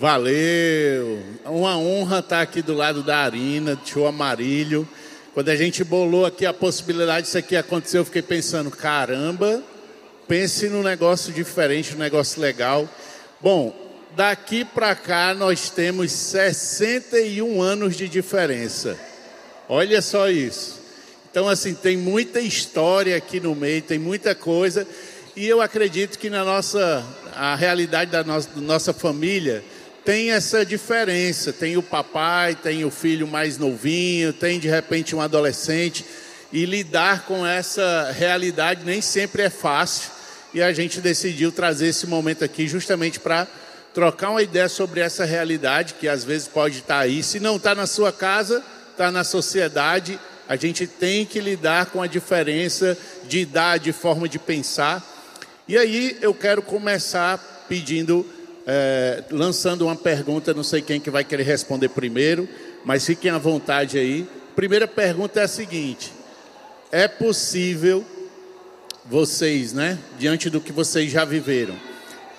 Valeu! Uma honra estar aqui do lado da Arina, do tio Amarilho. Quando a gente bolou aqui a possibilidade disso aqui acontecer, eu fiquei pensando, caramba, pense num negócio diferente, um negócio legal. Bom, daqui para cá nós temos 61 anos de diferença. Olha só isso. Então, assim, tem muita história aqui no meio, tem muita coisa. E eu acredito que na nossa, a realidade da nossa, da nossa família, tem essa diferença. Tem o papai, tem o filho mais novinho, tem de repente um adolescente. E lidar com essa realidade nem sempre é fácil. E a gente decidiu trazer esse momento aqui justamente para trocar uma ideia sobre essa realidade que às vezes pode estar aí. Se não está na sua casa, está na sociedade. A gente tem que lidar com a diferença de idade, forma de pensar. E aí eu quero começar pedindo é, lançando uma pergunta, não sei quem que vai querer responder primeiro, mas fiquem à vontade aí. Primeira pergunta é a seguinte: é possível vocês, né, diante do que vocês já viveram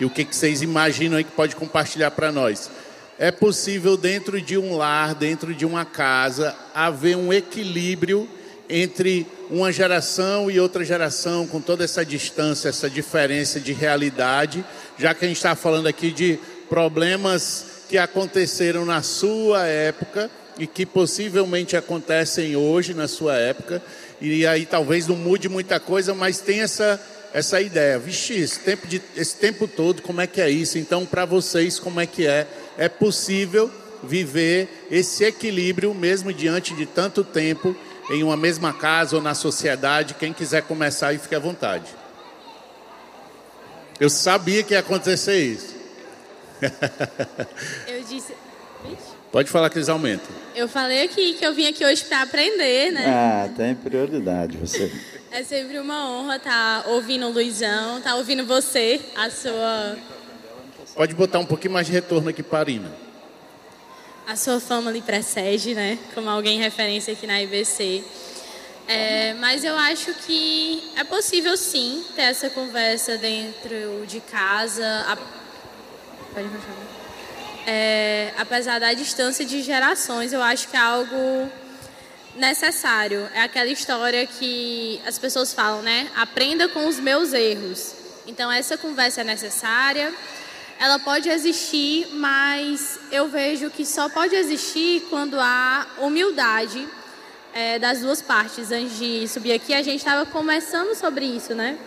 e o que, que vocês imaginam aí que pode compartilhar para nós? É possível dentro de um lar, dentro de uma casa, haver um equilíbrio entre uma geração e outra geração, com toda essa distância, essa diferença de realidade, já que a gente está falando aqui de problemas que aconteceram na sua época e que possivelmente acontecem hoje na sua época, e aí talvez não mude muita coisa, mas tem essa, essa ideia. Vixe, esse tempo, de, esse tempo todo, como é que é isso? Então, para vocês, como é que é? É possível viver esse equilíbrio mesmo diante de tanto tempo em uma mesma casa ou na sociedade. Quem quiser começar aí, fique à vontade. Eu sabia que ia acontecer isso. Eu disse. Pode falar que eles aumentam. Eu falei aqui que eu vim aqui hoje para aprender, né? Ah, tem prioridade você. É sempre uma honra estar tá ouvindo o Luizão, estar tá ouvindo você, a sua. Pode botar um pouquinho mais de retorno aqui para a sua fama lhe precede, né? Como alguém referência aqui na IBC. É, mas eu acho que é possível sim ter essa conversa dentro de casa. A... Pode é, apesar da distância de gerações, eu acho que é algo necessário. É aquela história que as pessoas falam, né? Aprenda com os meus erros. Então essa conversa é necessária ela pode existir, mas eu vejo que só pode existir quando há humildade é, das duas partes. Antes de subir aqui, a gente estava conversando sobre isso, né?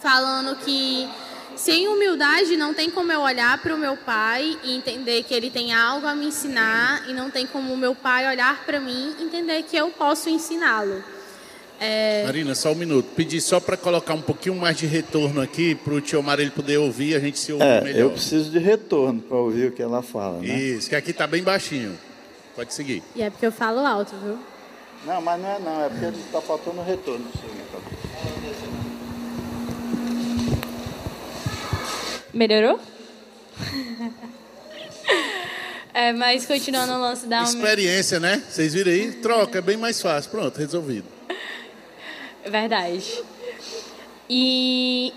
Falando que sem humildade não tem como eu olhar para o meu pai e entender que ele tem algo a me ensinar, e não tem como o meu pai olhar para mim e entender que eu posso ensiná-lo. É... Marina, só um minuto. Pedi só para colocar um pouquinho mais de retorno aqui para o tio ele poder ouvir, a gente se ouvir é, melhor. Eu preciso de retorno para ouvir o que ela fala. Né? Isso, que aqui está bem baixinho. Pode seguir. E é porque eu falo alto, viu? Não, mas não é não, é porque está faltando retorno. Melhorou? é, mas continuando o lance da... Experiência, né? Vocês viram aí? Troca, é bem mais fácil. Pronto, resolvido. Verdade. E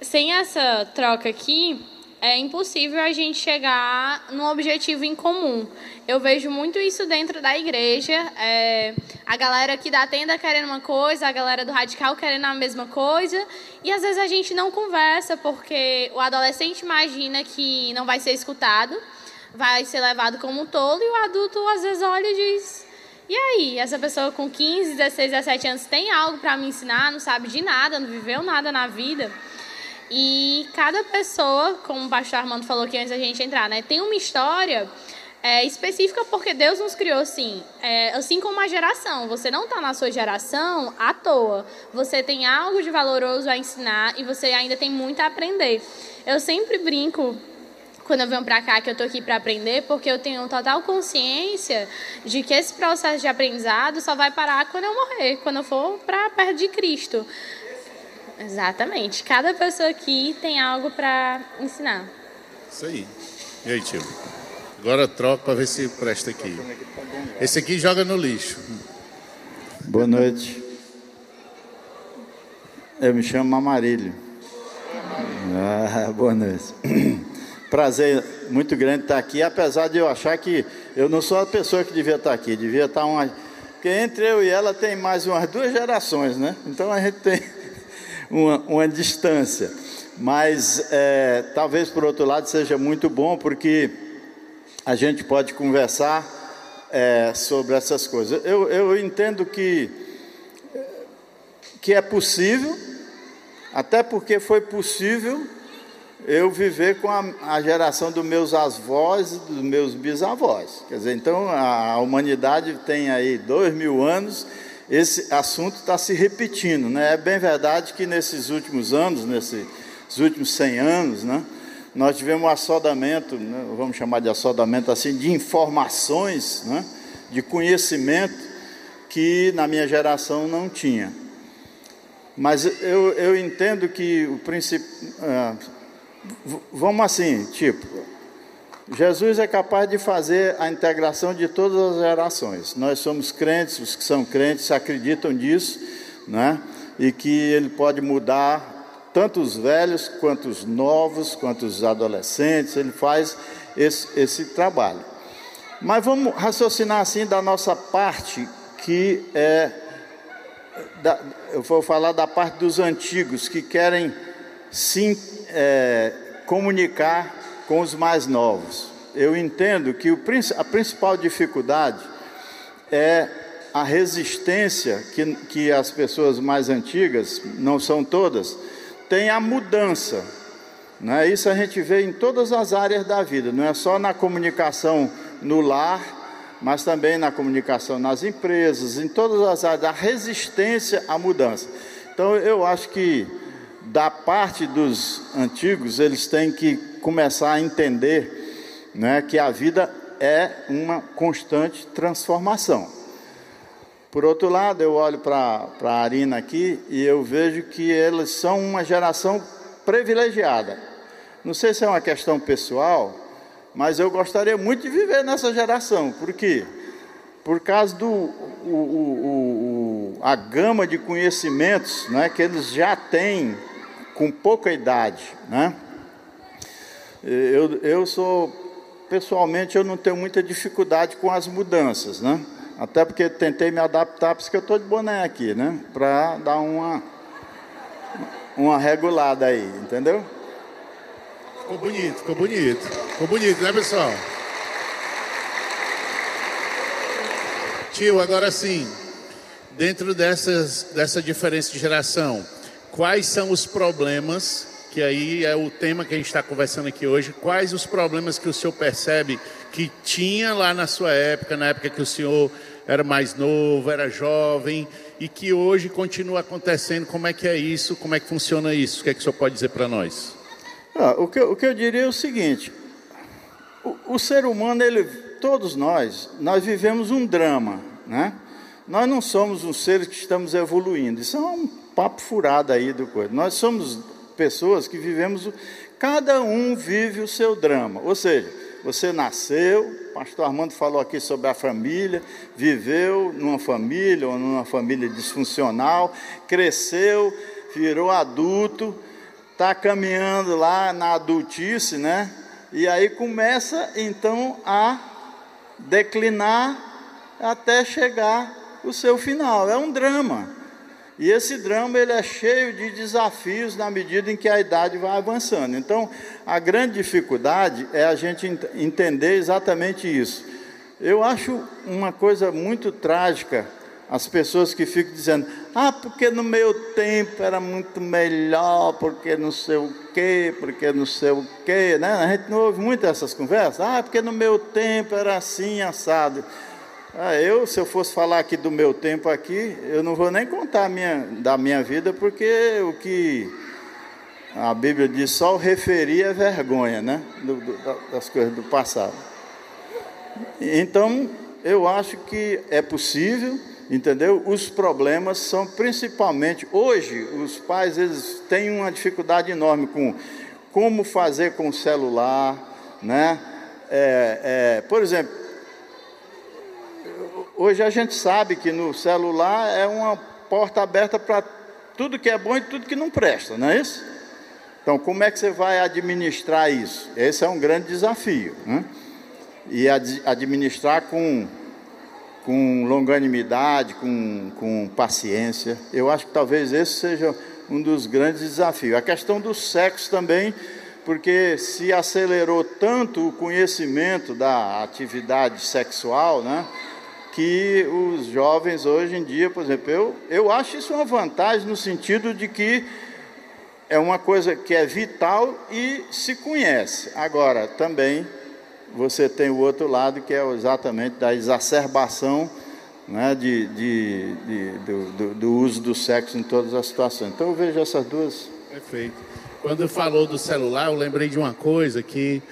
sem essa troca aqui, é impossível a gente chegar num objetivo em comum. Eu vejo muito isso dentro da igreja. É, a galera aqui da tenda querendo uma coisa, a galera do radical querendo a mesma coisa. E às vezes a gente não conversa porque o adolescente imagina que não vai ser escutado, vai ser levado como um tolo, e o adulto às vezes olha e diz: e aí, essa pessoa com 15, 16, 17 anos tem algo para me ensinar, não sabe de nada, não viveu nada na vida. E cada pessoa, como o pastor Armando falou aqui antes da gente entrar, né, tem uma história é, específica porque Deus nos criou assim. É, assim como a geração. Você não está na sua geração à toa. Você tem algo de valoroso a ensinar e você ainda tem muito a aprender. Eu sempre brinco quando eu venho para cá que eu tô aqui para aprender, porque eu tenho total consciência de que esse processo de aprendizado só vai parar quando eu morrer, quando eu for para perto de Cristo. Exatamente. Cada pessoa aqui tem algo para ensinar. Isso aí. E aí, tio? Agora troca para ver se presta aqui. Esse aqui joga no lixo. Boa noite. Eu me chamo Amarilho. Ah, boa noite. Prazer muito grande estar aqui, apesar de eu achar que eu não sou a pessoa que devia estar aqui, devia estar uma. Porque entre eu e ela tem mais umas duas gerações, né? Então a gente tem uma, uma distância. Mas é, talvez por outro lado seja muito bom, porque a gente pode conversar é, sobre essas coisas. Eu, eu entendo que, que é possível, até porque foi possível eu viver com a, a, geração dos meus avós e dos meus bisavós. Quer dizer, então a, humanidade tem aí dois mil anos, esse assunto está se repetindo. Né? É bem verdade que nesses últimos anos, nesses últimos 100 anos, né, nós tivemos um assodamento, né, vamos chamar de assodamento assim, de informações, né, de conhecimento que na minha geração não tinha. Mas eu, eu entendo que o princípio. Ah, vamos assim, tipo, Jesus é capaz de fazer a integração de todas as gerações. Nós somos crentes, os que são crentes acreditam disso, né? E que ele pode mudar tanto os velhos quanto os novos, quanto os adolescentes, ele faz esse, esse trabalho. Mas vamos raciocinar assim da nossa parte, que é. Da, eu vou falar da parte dos antigos que querem sim é, comunicar com os mais novos. Eu entendo que o, a principal dificuldade é a resistência que, que as pessoas mais antigas, não são todas, têm à mudança. Né? Isso a gente vê em todas as áreas da vida, não é só na comunicação no lar, mas também na comunicação nas empresas, em todas as áreas, a resistência à mudança. Então eu acho que da parte dos antigos, eles têm que começar a entender né, que a vida é uma constante transformação. Por outro lado, eu olho para a Arina aqui e eu vejo que eles são uma geração privilegiada. Não sei se é uma questão pessoal, mas eu gostaria muito de viver nessa geração. Por quê? Por causa do o, o, o, a gama de conhecimentos né, que eles já têm com pouca idade, né? Eu, eu sou, pessoalmente, eu não tenho muita dificuldade com as mudanças, né? Até porque tentei me adaptar, por isso que eu estou de boné aqui, né? Para dar uma, uma regulada aí, entendeu? Ficou bonito, ficou bonito. Ficou bonito, né, pessoal? Tio, agora sim, dentro dessas, dessa diferença de geração, quais são os problemas, que aí é o tema que a gente está conversando aqui hoje, quais os problemas que o senhor percebe que tinha lá na sua época, na época que o senhor era mais novo, era jovem, e que hoje continua acontecendo, como é que é isso, como é que funciona isso, o que é que o senhor pode dizer para nós? Ah, o, que, o que eu diria é o seguinte, o, o ser humano, ele, todos nós, nós vivemos um drama, né? Nós não somos um ser que estamos evoluindo, isso é um papo furado aí do coisa. Nós somos pessoas que vivemos, cada um vive o seu drama. Ou seja, você nasceu, pastor Armando falou aqui sobre a família, viveu numa família ou numa família disfuncional, cresceu, virou adulto, está caminhando lá na adultice, né? E aí começa então a declinar até chegar o seu final. É um drama. E esse drama ele é cheio de desafios na medida em que a idade vai avançando. Então, a grande dificuldade é a gente entender exatamente isso. Eu acho uma coisa muito trágica as pessoas que ficam dizendo: "Ah, porque no meu tempo era muito melhor, porque não sei o quê, porque não sei o quê", né? A gente não ouve muito essas conversas. "Ah, porque no meu tempo era assim assado". Ah, eu, se eu fosse falar aqui do meu tempo aqui, eu não vou nem contar minha, da minha vida, porque o que a Bíblia diz só o referir é vergonha, né? Do, do, das coisas do passado. Então, eu acho que é possível, entendeu? Os problemas são principalmente, hoje, os pais, eles têm uma dificuldade enorme com como fazer com o celular, né? É, é, por exemplo, Hoje a gente sabe que no celular é uma porta aberta para tudo que é bom e tudo que não presta, não é isso? Então, como é que você vai administrar isso? Esse é um grande desafio. Né? E ad administrar com, com longanimidade, com, com paciência. Eu acho que talvez esse seja um dos grandes desafios. A questão do sexo também, porque se acelerou tanto o conhecimento da atividade sexual, né? Que os jovens hoje em dia, por exemplo, eu, eu acho isso uma vantagem no sentido de que é uma coisa que é vital e se conhece. Agora, também você tem o outro lado que é exatamente da exacerbação né, de, de, de do, do, do, uso do sexo em todas as situações. Então eu vejo essas duas. Perfeito. Quando falou do celular, eu lembrei de uma coisa que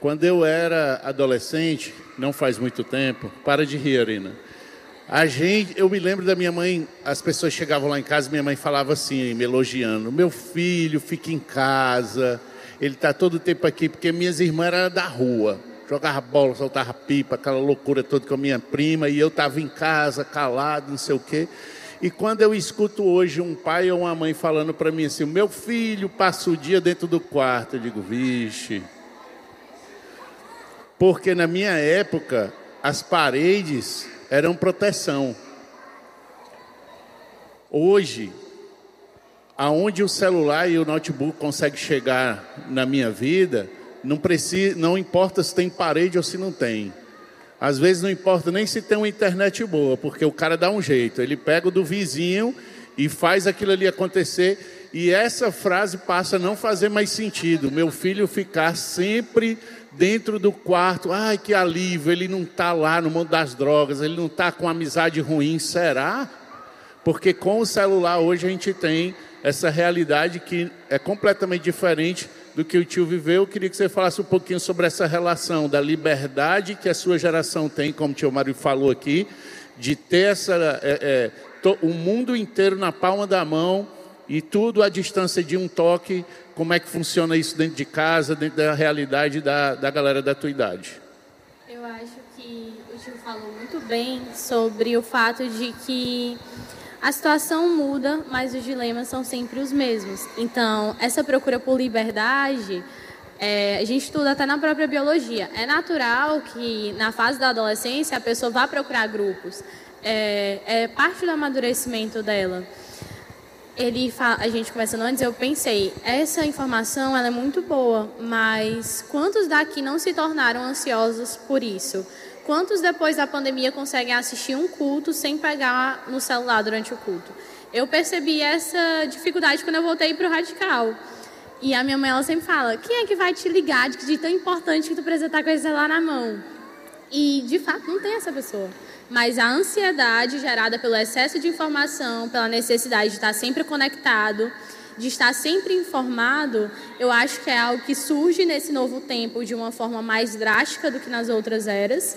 quando eu era adolescente, não faz muito tempo, para de rir, Arina. A gente, eu me lembro da minha mãe, as pessoas chegavam lá em casa, minha mãe falava assim, me elogiando: "Meu filho fica em casa, ele está todo o tempo aqui porque minhas irmãs eram da rua, jogava bola, soltava pipa, aquela loucura toda com a minha prima e eu estava em casa, calado, não sei o quê. E quando eu escuto hoje um pai ou uma mãe falando para mim assim: "Meu filho passa o dia dentro do quarto", eu digo: "Vixe, porque na minha época as paredes eram proteção. Hoje, aonde o celular e o notebook conseguem chegar na minha vida, não precisa, não importa se tem parede ou se não tem. Às vezes não importa nem se tem uma internet boa, porque o cara dá um jeito, ele pega o do vizinho e faz aquilo ali acontecer. E essa frase passa a não fazer mais sentido. Meu filho ficar sempre dentro do quarto, ai que alívio, ele não está lá no mundo das drogas, ele não está com amizade ruim, será? Porque com o celular hoje a gente tem essa realidade que é completamente diferente do que o tio viveu. Eu queria que você falasse um pouquinho sobre essa relação da liberdade que a sua geração tem, como o tio Mário falou aqui, de ter essa, é, é, to, o mundo inteiro na palma da mão e tudo à distância de um toque como é que funciona isso dentro de casa, dentro da realidade da, da galera da tua idade? Eu acho que o tio falou muito bem sobre o fato de que a situação muda, mas os dilemas são sempre os mesmos. Então, essa procura por liberdade, é, a gente estuda até na própria biologia. É natural que na fase da adolescência a pessoa vá procurar grupos. É, é parte do amadurecimento dela ele a gente conversando antes, eu pensei, essa informação ela é muito boa, mas quantos daqui não se tornaram ansiosos por isso? Quantos depois da pandemia conseguem assistir um culto sem pegar no celular durante o culto? Eu percebi essa dificuldade quando eu voltei para o radical. E a minha mãe ela sempre fala: quem é que vai te ligar de de tão importante que tu precisa estar com esse celular na mão? E de fato não tem essa pessoa mas a ansiedade gerada pelo excesso de informação, pela necessidade de estar sempre conectado, de estar sempre informado, eu acho que é algo que surge nesse novo tempo de uma forma mais drástica do que nas outras eras.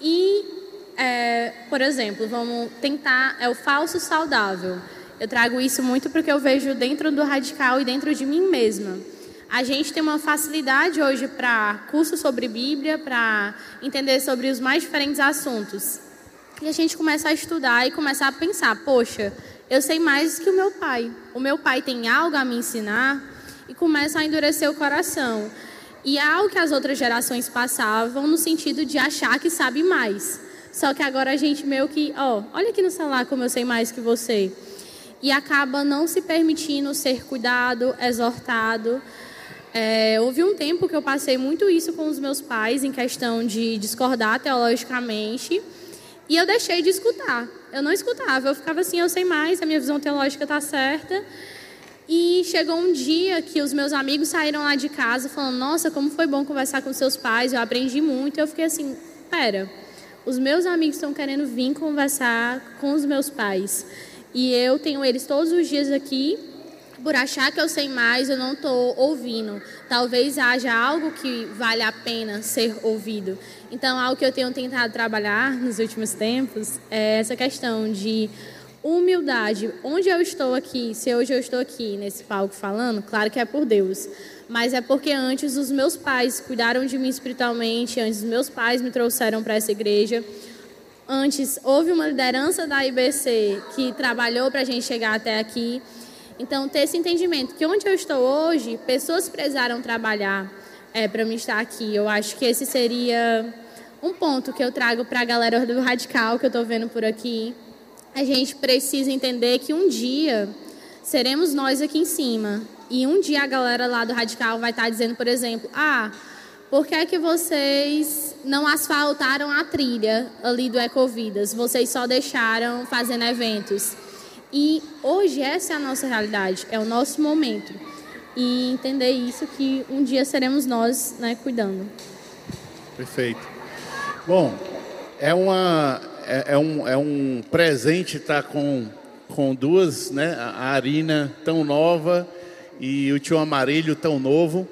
E, é, por exemplo, vamos tentar, é o falso saudável. Eu trago isso muito porque eu vejo dentro do radical e dentro de mim mesma. A gente tem uma facilidade hoje para cursos sobre Bíblia, para entender sobre os mais diferentes assuntos. E a gente começa a estudar e começa a pensar: poxa, eu sei mais que o meu pai. O meu pai tem algo a me ensinar e começa a endurecer o coração. E é algo que as outras gerações passavam no sentido de achar que sabe mais. Só que agora a gente meio que, ó, olha aqui no celular como eu sei mais que você. E acaba não se permitindo ser cuidado, exortado. É, houve um tempo que eu passei muito isso com os meus pais, em questão de discordar teologicamente e eu deixei de escutar. Eu não escutava, eu ficava assim, eu sei mais, a minha visão teológica está certa. E chegou um dia que os meus amigos saíram lá de casa falando: Nossa, como foi bom conversar com seus pais, eu aprendi muito. E eu fiquei assim: Pera, os meus amigos estão querendo vir conversar com os meus pais. E eu tenho eles todos os dias aqui por achar que eu sei mais, eu não estou ouvindo. Talvez haja algo que vale a pena ser ouvido. Então, algo que eu tenho tentado trabalhar nos últimos tempos é essa questão de humildade. Onde eu estou aqui, se hoje eu estou aqui nesse palco falando, claro que é por Deus, mas é porque antes os meus pais cuidaram de mim espiritualmente, antes os meus pais me trouxeram para essa igreja. Antes houve uma liderança da IBC que trabalhou para a gente chegar até aqui. Então, ter esse entendimento que onde eu estou hoje, pessoas precisaram trabalhar é, para me estar aqui. Eu acho que esse seria um ponto que eu trago para a galera do Radical que eu estou vendo por aqui. A gente precisa entender que um dia seremos nós aqui em cima. E um dia a galera lá do Radical vai estar dizendo, por exemplo, ah, por que é que vocês não asfaltaram a trilha ali do Ecovidas? Vocês só deixaram fazendo eventos. E hoje essa é a nossa realidade, é o nosso momento. E entender isso que um dia seremos nós, né, cuidando. Perfeito. Bom, é uma é, é um, é um presente estar com com duas, né, a Arina tão nova e o tio Amarilho tão novo.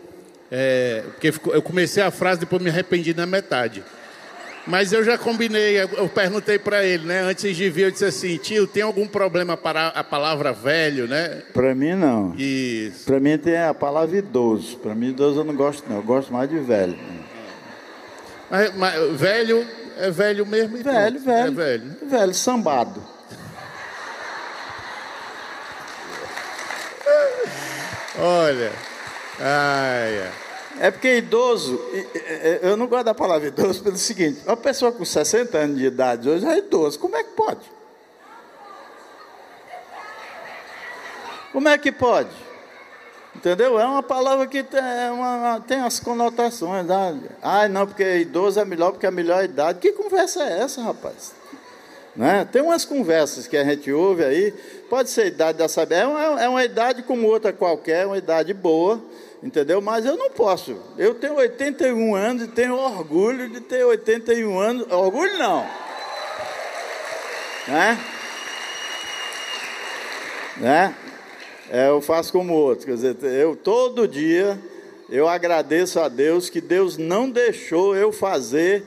É, porque eu comecei a frase depois me arrependi na metade. Mas eu já combinei, eu perguntei para ele, né? Antes de vir, eu disse assim, tio, tem algum problema para a palavra velho, né? Para mim não. Isso. Para mim tem a palavra idoso. Para mim idoso eu não gosto não, eu gosto mais de velho. Mas, mas velho é velho mesmo? Velho, velho. É velho. Velho, sambado. Olha. Ai, ai. É porque idoso, eu não gosto da palavra idoso pelo seguinte: uma pessoa com 60 anos de idade hoje é idoso, como é que pode? Como é que pode? Entendeu? É uma palavra que tem, é uma, tem as conotações. Ah, não, porque idoso é melhor porque é a melhor idade. Que conversa é essa, rapaz? Né? Tem umas conversas que a gente ouve aí, pode ser idade da saber, é é uma idade como outra qualquer, uma idade boa entendeu? Mas eu não posso. Eu tenho 81 anos e tenho orgulho de ter 81 anos. Orgulho não. Né? Né? É, eu faço como outros. Quer dizer, eu todo dia eu agradeço a Deus que Deus não deixou eu fazer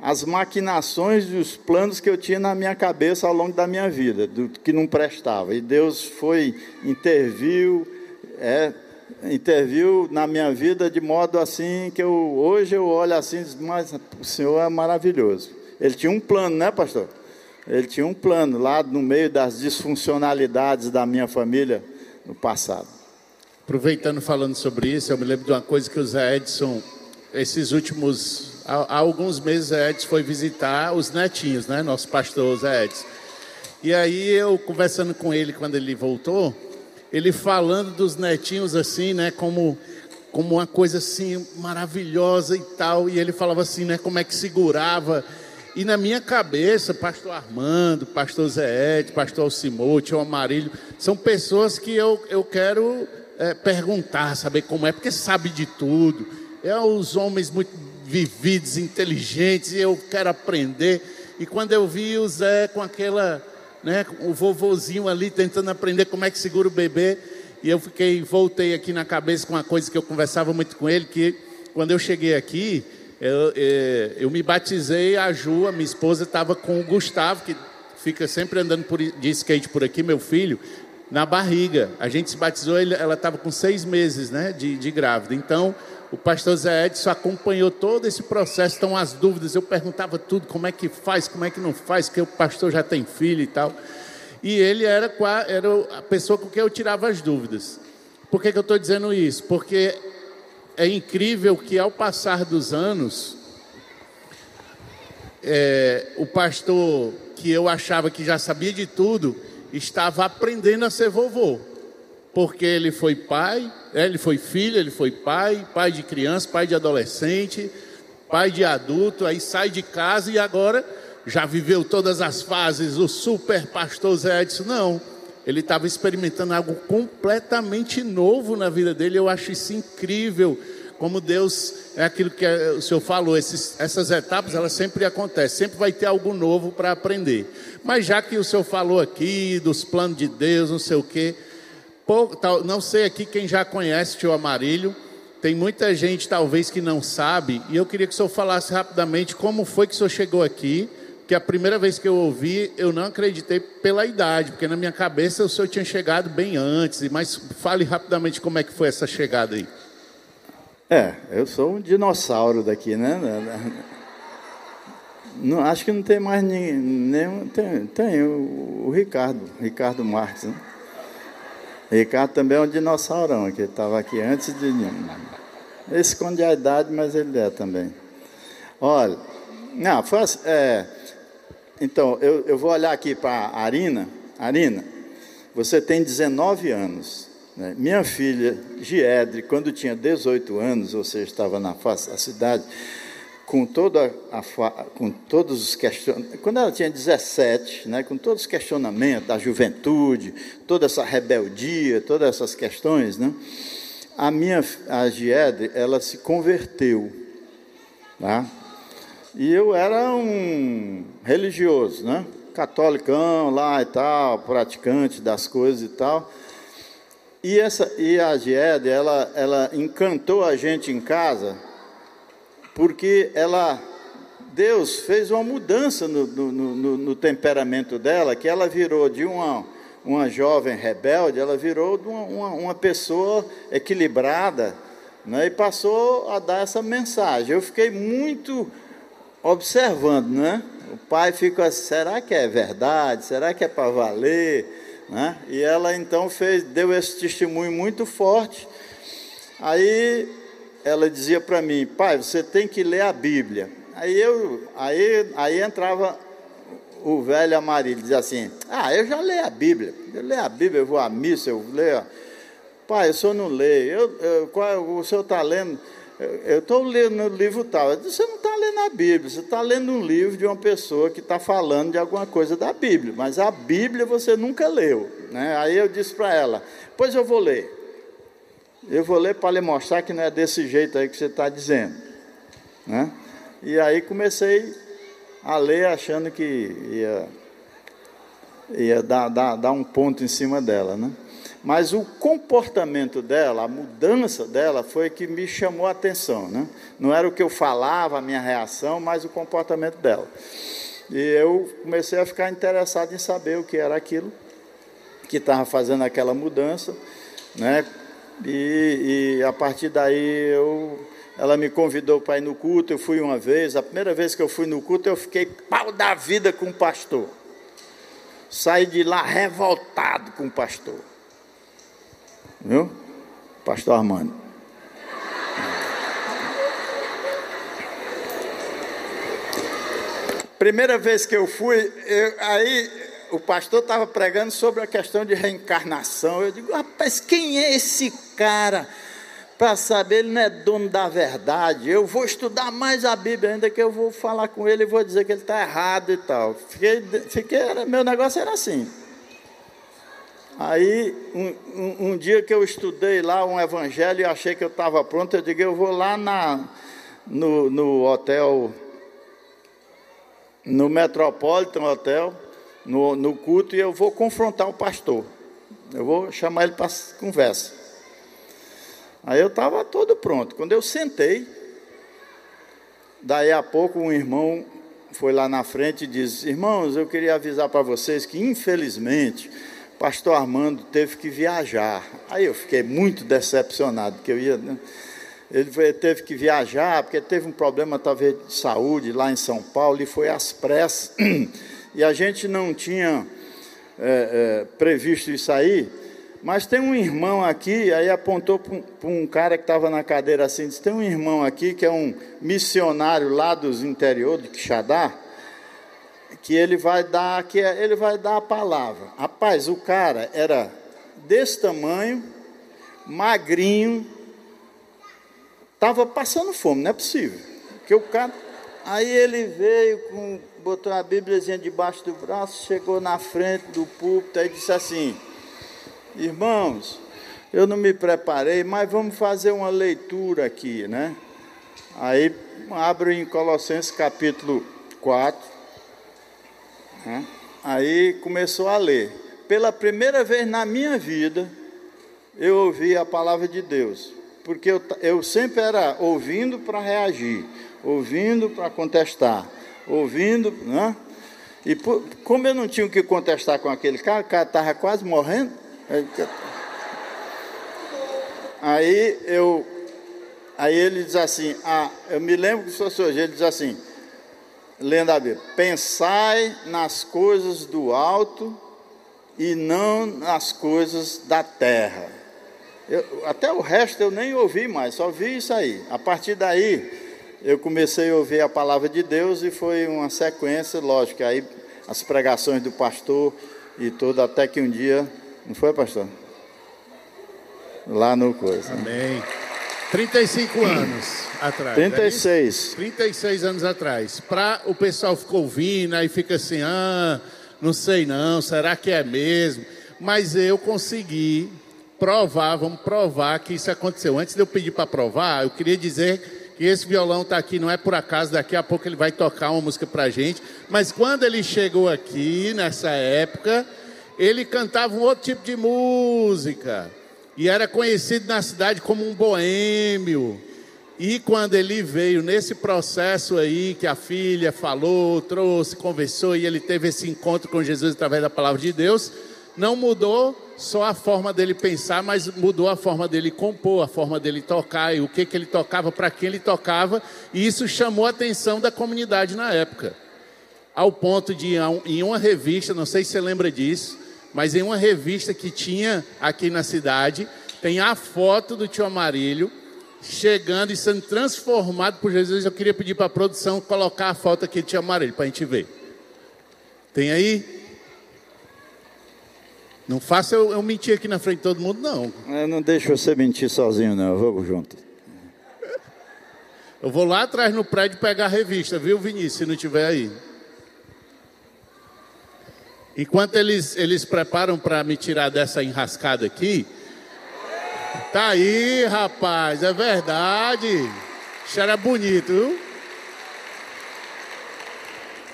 as maquinações e os planos que eu tinha na minha cabeça ao longo da minha vida, do que não prestava. E Deus foi, interviu, é, interviu na minha vida de modo assim que eu hoje eu olho assim, mas o Senhor é maravilhoso. Ele tinha um plano, né, pastor? Ele tinha um plano lá no meio das disfuncionalidades da minha família no passado. Aproveitando falando sobre isso, eu me lembro de uma coisa que o Zé Edson, esses últimos, há, há alguns meses, Zé Edson foi visitar os netinhos, né? Nosso pastor Zé Edson. E aí eu conversando com ele quando ele voltou, ele falando dos netinhos assim, né, como como uma coisa assim maravilhosa e tal, e ele falava assim, né, como é que segurava. E na minha cabeça, pastor Armando, pastor Zé Ed, pastor Alcimou, tio Amarilho, são pessoas que eu, eu quero é, perguntar, saber como é, porque sabe de tudo. É os homens muito vividos, inteligentes, e eu quero aprender. E quando eu vi o Zé com aquela né, o vovozinho ali tentando aprender como é que segura o bebê. E eu fiquei, voltei aqui na cabeça com uma coisa que eu conversava muito com ele, que quando eu cheguei aqui, eu, eu, é, eu me batizei, a Ju, a minha esposa, estava com o Gustavo, que fica sempre andando por, de skate por aqui, meu filho, na barriga. A gente se batizou, ela estava com seis meses né, de, de grávida. Então, o pastor Zé Edson acompanhou todo esse processo, então as dúvidas, eu perguntava tudo, como é que faz, como é que não faz, que o pastor já tem filho e tal. E ele era, era a pessoa com quem eu tirava as dúvidas. Por que, que eu estou dizendo isso? Porque é incrível que ao passar dos anos, é, o pastor que eu achava que já sabia de tudo, estava aprendendo a ser vovô porque ele foi pai, é, ele foi filho, ele foi pai, pai de criança, pai de adolescente, pai de adulto, aí sai de casa e agora já viveu todas as fases, o super pastor Zé Edson, não. Ele estava experimentando algo completamente novo na vida dele. Eu acho isso incrível, como Deus é aquilo que o senhor falou. Esses, essas etapas elas sempre acontecem, sempre vai ter algo novo para aprender. Mas já que o senhor falou aqui dos planos de Deus, não sei o quê, não sei aqui quem já conhece o tio Amarilho, tem muita gente talvez que não sabe, e eu queria que o senhor falasse rapidamente como foi que o senhor chegou aqui, que a primeira vez que eu ouvi, eu não acreditei pela idade, porque na minha cabeça o senhor tinha chegado bem antes, mas fale rapidamente como é que foi essa chegada aí. É, eu sou um dinossauro daqui, né? Não, acho que não tem mais nenhum. Tem, tem o, o Ricardo, Ricardo Marques, né? Ricardo também é um dinossaurão, que estava aqui antes de mim. Ele esconde a idade, mas ele é também. Olha, não, foi assim, é, então, eu, eu vou olhar aqui para a Arina. Arina, você tem 19 anos. Né? Minha filha, Giedre, quando tinha 18 anos, ou seja, estava na face da cidade, com, toda a, com todos os questionamentos, quando ela tinha 17, né, com todos os questionamentos da juventude, toda essa rebeldia, todas essas questões, né, a minha, a Giedre, ela se converteu, tá? E eu era um religioso, né, catolicão lá e tal, praticante das coisas e tal, e, essa, e a Giedre, ela, ela encantou a gente em casa, porque ela, Deus fez uma mudança no, no, no, no temperamento dela, que ela virou de uma, uma jovem rebelde, uma virou uma, uma, uma pessoa equilibrada, né, e passou a dar essa mensagem. Eu fiquei muito observando, né? O pai fica, será que é verdade? Será que é para valer? Né? E ela então fez, deu esse testemunho muito forte. Aí ela dizia para mim, pai, você tem que ler a Bíblia. Aí eu, aí, aí entrava o velho amarillo, dizia assim, ah, eu já leio a Bíblia, eu leio a Bíblia, eu vou à missa, eu leio. Pai, o senhor não lê, eu, eu, qual, o senhor está lendo, eu estou lendo o livro tal. Disse, você não está lendo a Bíblia, você está lendo um livro de uma pessoa que está falando de alguma coisa da Bíblia, mas a Bíblia você nunca leu. Né? Aí eu disse para ela, pois eu vou ler. Eu vou ler para lhe mostrar que não é desse jeito aí que você está dizendo. Né? E aí comecei a ler achando que ia, ia dar, dar, dar um ponto em cima dela. Né? Mas o comportamento dela, a mudança dela, foi que me chamou a atenção. Né? Não era o que eu falava, a minha reação, mas o comportamento dela. E eu comecei a ficar interessado em saber o que era aquilo que estava fazendo aquela mudança, né? E, e, a partir daí eu, ela me convidou para ir no culto, eu fui uma vez, a primeira vez que eu fui no culto eu fiquei pau da vida com o pastor. Saí de lá revoltado com o pastor. Viu? Pastor Armando. Primeira vez que eu fui, eu, aí o pastor estava pregando sobre a questão de reencarnação. Eu digo, rapaz, quem é esse cara? Para saber, ele não é dono da verdade. Eu vou estudar mais a Bíblia, ainda que eu vou falar com ele e vou dizer que ele está errado e tal. Fiquei, fiquei, era, meu negócio era assim. Aí, um, um, um, dia que eu estudei lá um evangelho e achei que eu estava pronto, eu digo, eu vou lá na, no, no hotel, no Metropolitan Hotel, no, no culto e eu vou confrontar o pastor. Eu vou chamar ele para conversa. Aí eu estava todo pronto. Quando eu sentei, daí a pouco um irmão foi lá na frente e disse: Irmãos, eu queria avisar para vocês que infelizmente pastor Armando teve que viajar. Aí eu fiquei muito decepcionado, porque eu ia. Né? Ele teve que viajar, porque teve um problema talvez de saúde lá em São Paulo e foi às pressas. e a gente não tinha é, é, previsto isso aí, mas tem um irmão aqui, aí apontou para um, cara que estava na cadeira assim, disse, tem um irmão aqui que é um missionário lá dos interior de Quixadá, que ele vai dar, que é, ele vai dar a palavra. Rapaz, o cara era desse tamanho, magrinho, estava passando fome, não é possível. Porque o cara, aí ele veio com botou a Bíbliazinha debaixo do braço, chegou na frente do púlpito e disse assim: Irmãos, eu não me preparei, mas vamos fazer uma leitura aqui, né? Aí abro em Colossenses capítulo 4. Né? Aí começou a ler. Pela primeira vez na minha vida, eu ouvi a palavra de Deus. Porque eu, eu sempre era ouvindo para reagir, ouvindo para contestar ouvindo, né? E por, como eu não tinha o que contestar com aquele cara, o cara estava quase morrendo. Aí eu, aí ele diz assim, ah, eu me lembro que fosse hoje, ele diz assim, lendo a Bíblia, pensai nas coisas do alto e não nas coisas da terra. Eu, até o resto eu nem ouvi mais, só vi isso aí. A partir daí, eu comecei a ouvir a palavra de Deus e foi uma sequência, lógico, aí as pregações do pastor e tudo, até que um dia, não foi, pastor? Lá no coisa. Amém. 35 anos atrás. 36. É 36 anos atrás. Pra, o pessoal ficou ouvindo, aí fica assim, ah, não sei não, será que é mesmo? Mas eu consegui provar, vamos provar que isso aconteceu. Antes de eu pedir para provar, eu queria dizer que esse violão está aqui, não é por acaso, daqui a pouco ele vai tocar uma música para gente. Mas quando ele chegou aqui, nessa época, ele cantava um outro tipo de música. E era conhecido na cidade como um boêmio. E quando ele veio nesse processo aí, que a filha falou, trouxe, conversou, e ele teve esse encontro com Jesus através da palavra de Deus, não mudou só a forma dele pensar, mas mudou a forma dele compor, a forma dele tocar, e o que, que ele tocava, para quem ele tocava, e isso chamou a atenção da comunidade na época. Ao ponto de, em uma revista, não sei se você lembra disso, mas em uma revista que tinha aqui na cidade, tem a foto do tio Amarílio chegando e sendo transformado por Jesus. Eu queria pedir para a produção colocar a foto aqui do tio Amarílio para a gente ver. Tem aí? Não faça eu, eu, mentir aqui na frente de todo mundo, não. Eu não deixo você mentir sozinho, não. Eu vou junto. Eu vou lá atrás no prédio pegar a revista, viu, Vinícius, se não tiver aí. Enquanto eles, eles preparam para me tirar dessa enrascada aqui, tá aí, rapaz, é verdade. Cheira bonito, viu?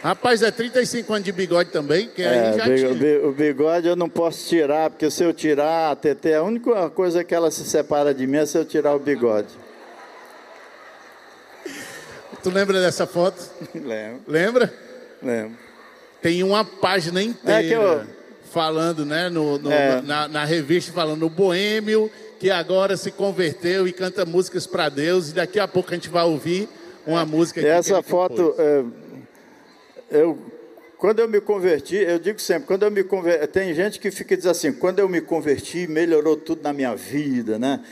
Rapaz, é 35 anos de bigode também, que aí é, já tinha. O bigode eu não posso tirar, porque se eu tirar a TT, a única coisa que ela se separa de mim é se eu tirar o bigode. Tu lembra dessa foto? Lembro. Lembra? Lembro. Tem uma página inteira é eu... falando, né, no, no é. na, na, revista, falando o boêmio que agora se converteu e canta músicas para Deus, e daqui a pouco a gente vai ouvir uma música. Essa foto, é, eu, quando eu me converti, eu digo sempre, quando eu me converti, tem gente que fica dizendo assim, quando eu me converti, melhorou tudo na minha vida, né?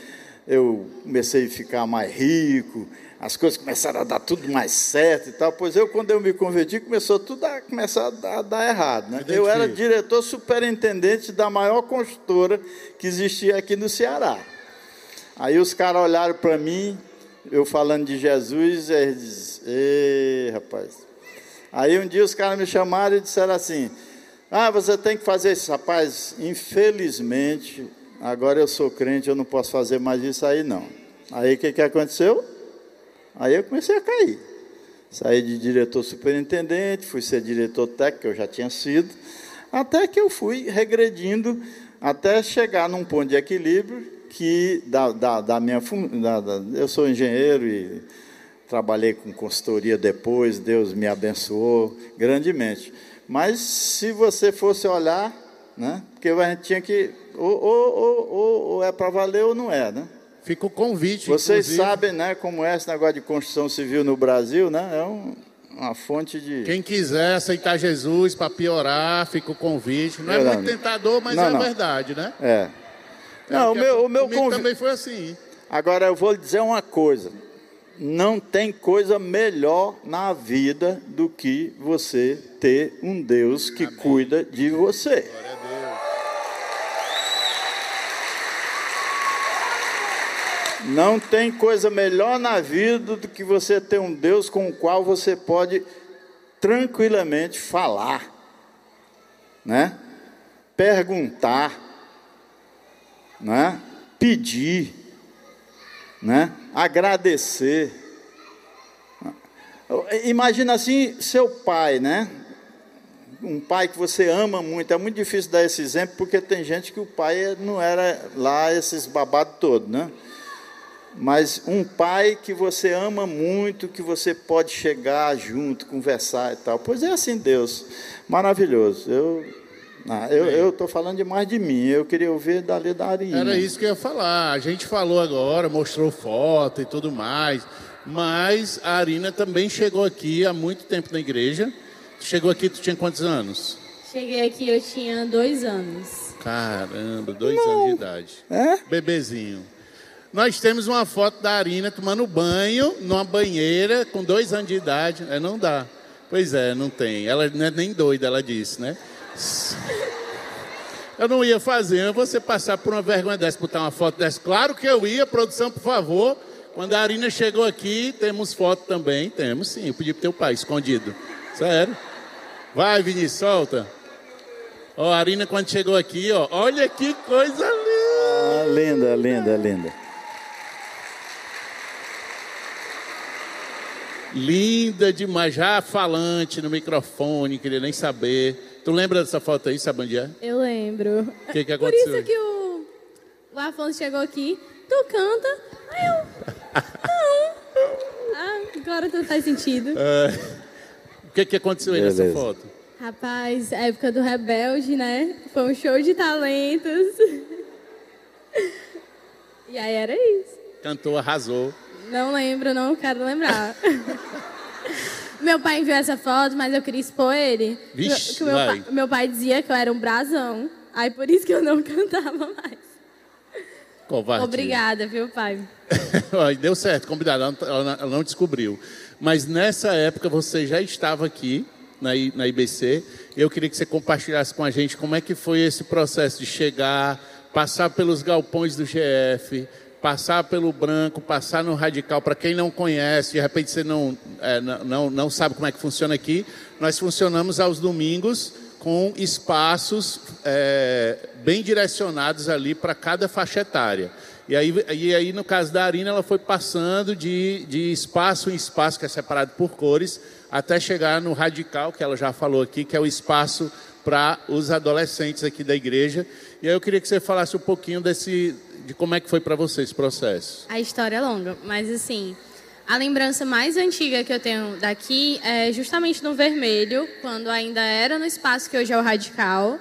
Eu comecei a ficar mais rico, as coisas começaram a dar tudo mais certo e tal. Pois eu, quando eu me converti, começou tudo a começar a dar, a dar errado. Né? Eu era diretor superintendente da maior construtora que existia aqui no Ceará. Aí os caras olharam para mim, eu falando de Jesus, e eles disseram, ei, rapaz. Aí um dia os caras me chamaram e disseram assim, ah, você tem que fazer isso. Rapaz, infelizmente, agora eu sou crente, eu não posso fazer mais isso aí não. Aí o que, que aconteceu? Aí eu comecei a cair. Saí de diretor superintendente, fui ser diretor técnico, que eu já tinha sido, até que eu fui regredindo até chegar num ponto de equilíbrio que da, da, da minha da, da, eu sou engenheiro e trabalhei com consultoria depois, Deus me abençoou grandemente. Mas se você fosse olhar, né, porque a gente tinha que ou, ou, ou, ou é para valer ou não é, né? Fica o convite. Vocês inclusive. sabem, né, como é esse negócio de construção civil no Brasil, né? É um, uma fonte de. Quem quiser aceitar Jesus para piorar, fica o convite. Não é, é muito tentador, mas não, é não. verdade, né? É. Não, o meu, o meu convite também foi assim. Agora eu vou lhe dizer uma coisa. Não tem coisa melhor na vida do que você ter um Deus que Amém. cuida de você. Não tem coisa melhor na vida do que você ter um Deus com o qual você pode tranquilamente falar, né? Perguntar, né? Pedir, né? Agradecer. Imagina assim, seu pai, né? Um pai que você ama muito. É muito difícil dar esse exemplo porque tem gente que o pai não era lá esses babados todos, né? mas um pai que você ama muito, que você pode chegar junto, conversar e tal. Pois é assim Deus, maravilhoso. Eu ah, eu estou falando demais de mim, eu queria ouvir dali da Arina. Era isso que eu ia falar. A gente falou agora, mostrou foto e tudo mais, mas a Arina também chegou aqui há muito tempo na igreja. Chegou aqui, tu tinha quantos anos? Cheguei aqui, eu tinha dois anos. Caramba, dois Não. anos de idade. É? Bebezinho. Nós temos uma foto da Arina tomando banho numa banheira com dois anos de idade. É, não dá. Pois é, não tem. Ela não é nem doida, ela disse, né? Eu não ia fazer, você passar por uma vergonha dessa, botar uma foto dessa. Claro que eu ia, produção, por favor. Quando a Arina chegou aqui, temos foto também. Temos sim, eu pedi pro teu pai, escondido. Sério. Vai, Vinícius, solta. Ó, a Arina, quando chegou aqui, ó, olha que coisa linda. Ah, linda, linda, linda. Linda demais, já falante no microfone, queria nem saber. Tu lembra dessa foto aí, sabe onde é? Eu lembro. O que, que aconteceu? Por isso que o, o Afonso chegou aqui. Tu canta? Aí eu. Não. Ah, agora tudo faz sentido. É. O que, que aconteceu aí Beleza. nessa foto? Rapaz, época do Rebelde, né? Foi um show de talentos. E aí era isso. Cantou, arrasou. Não lembro, não quero lembrar. meu pai enviou essa foto, mas eu queria expor ele. Vixe, que meu, pai, meu pai dizia que eu era um brasão. Aí por isso que eu não cantava mais. Covarde. Obrigada, viu, pai? Deu certo, combinado. Ela não descobriu. Mas nessa época você já estava aqui na, na IBC. Eu queria que você compartilhasse com a gente como é que foi esse processo de chegar, passar pelos galpões do GF, passar pelo branco, passar no radical. Para quem não conhece, de repente você não, é, não, não sabe como é que funciona aqui, nós funcionamos aos domingos com espaços é, bem direcionados ali para cada faixa etária. E aí, e aí, no caso da Arina, ela foi passando de, de espaço em espaço, que é separado por cores, até chegar no radical, que ela já falou aqui, que é o espaço para os adolescentes aqui da igreja. E aí eu queria que você falasse um pouquinho desse, de como é que foi para você esse processo. A história é longa, mas assim, a lembrança mais antiga que eu tenho daqui é justamente no vermelho, quando ainda era no espaço que hoje é o Radical.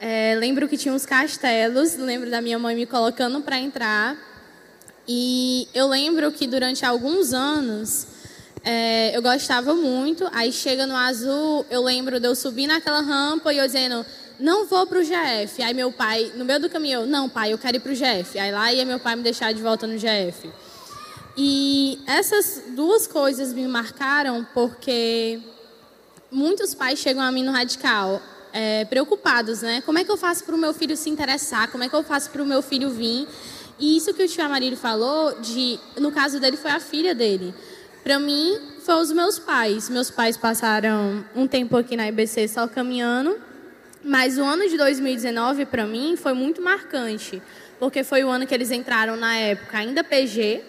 É, lembro que tinha uns castelos, lembro da minha mãe me colocando para entrar. E eu lembro que durante alguns anos é, eu gostava muito. Aí chega no azul, eu lembro de eu subir naquela rampa e eu dizendo, não vou para o GF. Aí meu pai, no meio do caminho, eu, não, pai, eu quero ir para o GF. Aí lá ia meu pai me deixar de volta no GF. E essas duas coisas me marcaram porque muitos pais chegam a mim no radical é, preocupados, né? Como é que eu faço para o meu filho se interessar? Como é que eu faço para o meu filho vir? E isso que o tio Amarílio falou, de, no caso dele foi a filha dele. Para mim, foi os meus pais. Meus pais passaram um tempo aqui na IBC só caminhando mas o ano de 2019, para mim, foi muito marcante, porque foi o ano que eles entraram na época ainda PG.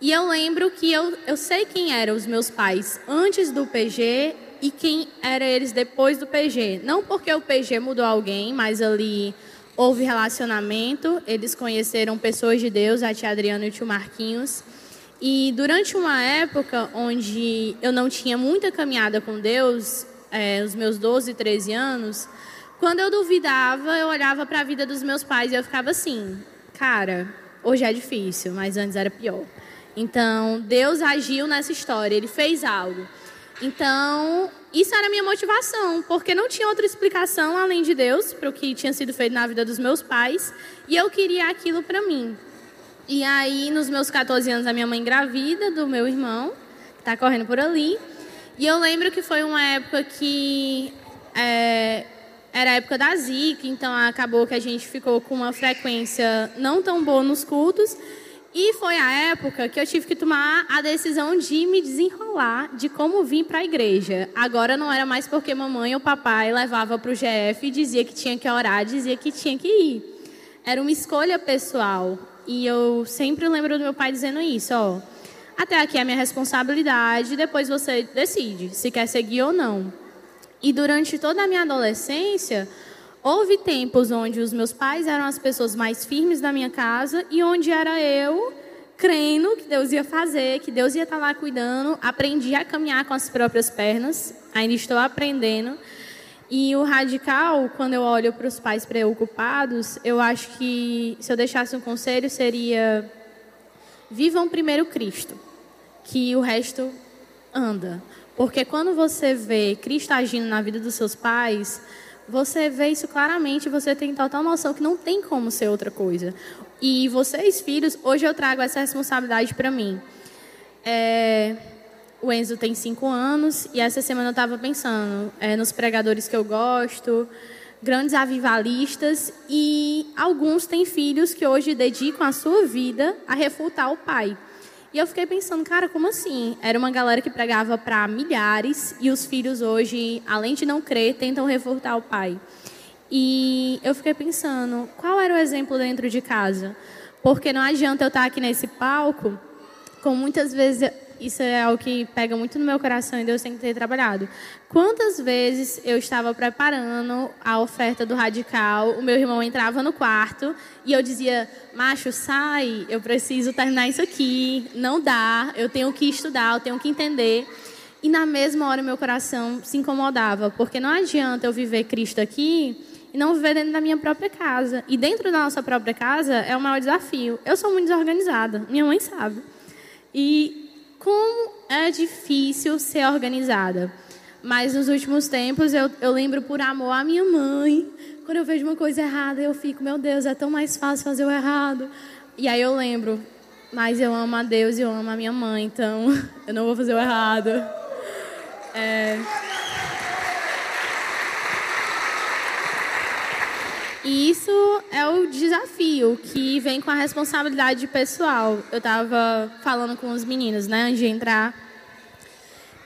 E eu lembro que eu, eu sei quem eram os meus pais antes do PG e quem eram eles depois do PG. Não porque o PG mudou alguém, mas ali houve relacionamento, eles conheceram pessoas de Deus, a tia Adriana e o tio Marquinhos. E durante uma época onde eu não tinha muita caminhada com Deus, é, os meus 12, 13 anos, quando eu duvidava, eu olhava para a vida dos meus pais e eu ficava assim, cara, hoje é difícil, mas antes era pior. Então, Deus agiu nessa história, ele fez algo. Então, isso era a minha motivação, porque não tinha outra explicação além de Deus para o que tinha sido feito na vida dos meus pais, e eu queria aquilo para mim. E aí, nos meus 14 anos, a minha mãe engravida do meu irmão, que está correndo por ali. E eu lembro que foi uma época que é, era a época da Zika, então acabou que a gente ficou com uma frequência não tão boa nos cultos. E foi a época que eu tive que tomar a decisão de me desenrolar de como vir para a igreja. Agora não era mais porque mamãe ou papai levava para o GF e dizia que tinha que orar, dizia que tinha que ir. Era uma escolha pessoal. E eu sempre lembro do meu pai dizendo isso, ó. Até aqui é a minha responsabilidade, depois você decide se quer seguir ou não. E durante toda a minha adolescência, houve tempos onde os meus pais eram as pessoas mais firmes da minha casa e onde era eu crendo que Deus ia fazer, que Deus ia estar lá cuidando. Aprendi a caminhar com as próprias pernas, ainda estou aprendendo. E o radical, quando eu olho para os pais preocupados, eu acho que se eu deixasse um conselho seria: vivam primeiro Cristo, que o resto anda. Porque quando você vê Cristo agindo na vida dos seus pais, você vê isso claramente, você tem total noção que não tem como ser outra coisa. E vocês, filhos, hoje eu trago essa responsabilidade para mim. É, o Enzo tem cinco anos e essa semana eu estava pensando é, nos pregadores que eu gosto, grandes avivalistas e alguns têm filhos que hoje dedicam a sua vida a refutar o pai. E eu fiquei pensando, cara, como assim? Era uma galera que pregava para milhares e os filhos hoje, além de não crer, tentam refutar o pai. E eu fiquei pensando, qual era o exemplo dentro de casa? Porque não adianta eu estar aqui nesse palco, como muitas vezes isso é algo que pega muito no meu coração e Deus tem que ter trabalhado. Quantas vezes eu estava preparando a oferta do radical, o meu irmão entrava no quarto e eu dizia: Macho, sai, eu preciso terminar isso aqui, não dá, eu tenho que estudar, eu tenho que entender. E na mesma hora meu coração se incomodava, porque não adianta eu viver Cristo aqui e não viver dentro da minha própria casa. E dentro da nossa própria casa é o maior desafio. Eu sou muito desorganizada, minha mãe sabe. E como é difícil ser organizada. Mas nos últimos tempos eu, eu lembro por amor à minha mãe. Quando eu vejo uma coisa errada, eu fico, meu Deus, é tão mais fácil fazer o errado. E aí eu lembro, mas eu amo a Deus e eu amo a minha mãe, então eu não vou fazer o errado. É... E isso é o desafio que vem com a responsabilidade pessoal. Eu estava falando com os meninos, né, antes de entrar,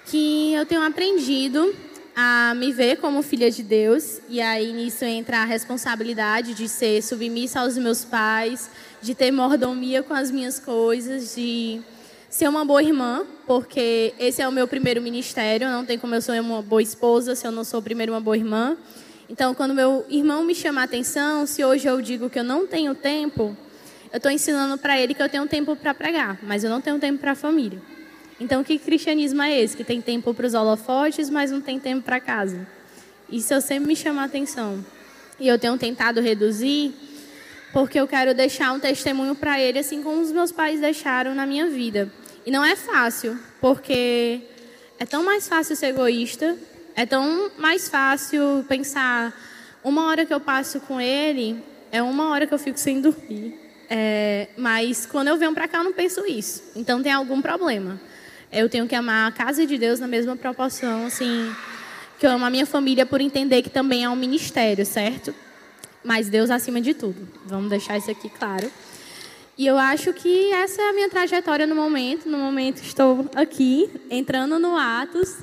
que eu tenho aprendido a me ver como filha de Deus, e aí nisso entra a responsabilidade de ser submissa aos meus pais, de ter mordomia com as minhas coisas, de ser uma boa irmã, porque esse é o meu primeiro ministério, não tem como eu ser uma boa esposa se eu não sou primeiro uma boa irmã. Então, quando meu irmão me chama a atenção, se hoje eu digo que eu não tenho tempo, eu estou ensinando para ele que eu tenho tempo para pregar, mas eu não tenho tempo para a família. Então, que cristianismo é esse? Que tem tempo para os holofotes, mas não tem tempo para casa. Isso eu sempre me chama a atenção. E eu tenho tentado reduzir, porque eu quero deixar um testemunho para ele, assim como os meus pais deixaram na minha vida. E não é fácil, porque é tão mais fácil ser egoísta é tão mais fácil pensar, uma hora que eu passo com ele, é uma hora que eu fico sem dormir. É, mas quando eu venho para cá, eu não penso isso. Então tem algum problema. Eu tenho que amar a casa de Deus na mesma proporção, assim, que eu amo a minha família por entender que também é um ministério, certo? Mas Deus acima de tudo. Vamos deixar isso aqui claro. E eu acho que essa é a minha trajetória no momento. No momento estou aqui, entrando no Atos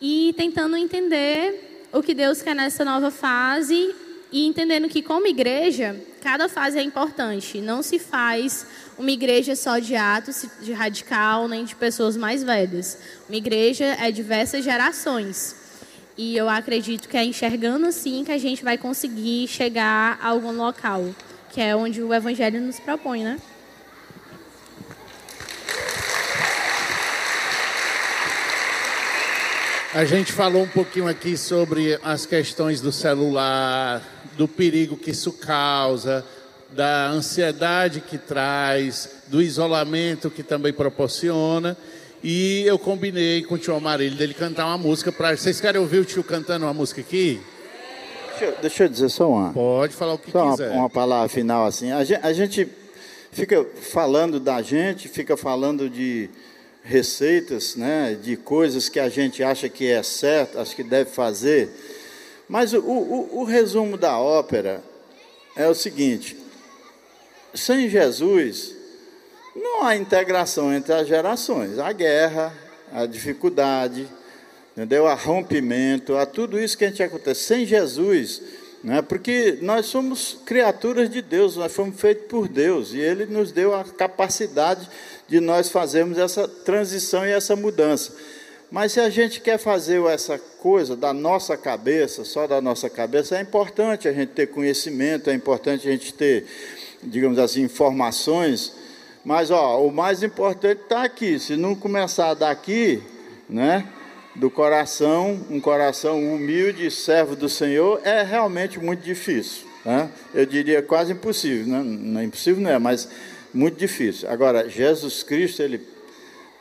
e tentando entender o que Deus quer nessa nova fase e entendendo que, como igreja, cada fase é importante. Não se faz uma igreja só de atos, de radical, nem de pessoas mais velhas. Uma igreja é diversas gerações. E eu acredito que é enxergando assim que a gente vai conseguir chegar a algum local, que é onde o Evangelho nos propõe, né? A gente falou um pouquinho aqui sobre as questões do celular, do perigo que isso causa, da ansiedade que traz, do isolamento que também proporciona. E eu combinei com o tio Amarilho dele cantar uma música para. Vocês querem ouvir o tio cantando uma música aqui? Deixa eu, deixa eu dizer só uma. Pode falar o que só quiser. Uma, uma palavra final assim. A gente, a gente fica falando da gente, fica falando de receitas, né, de coisas que a gente acha que é certo, acho que deve fazer. Mas o, o, o resumo da ópera é o seguinte: sem Jesus, não há integração entre as gerações. A guerra, a dificuldade, entendeu? A rompimento, a tudo isso que a gente acontece. Sem Jesus, né? porque nós somos criaturas de Deus, nós fomos feitos por Deus e Ele nos deu a capacidade de nós fazermos essa transição e essa mudança. Mas se a gente quer fazer essa coisa da nossa cabeça, só da nossa cabeça, é importante a gente ter conhecimento, é importante a gente ter, digamos assim, informações. Mas ó, o mais importante está aqui. Se não começar daqui, né, do coração, um coração humilde, servo do Senhor, é realmente muito difícil. Né? Eu diria quase impossível. Né? Não é impossível, não é, mas muito difícil. Agora, Jesus Cristo, ele,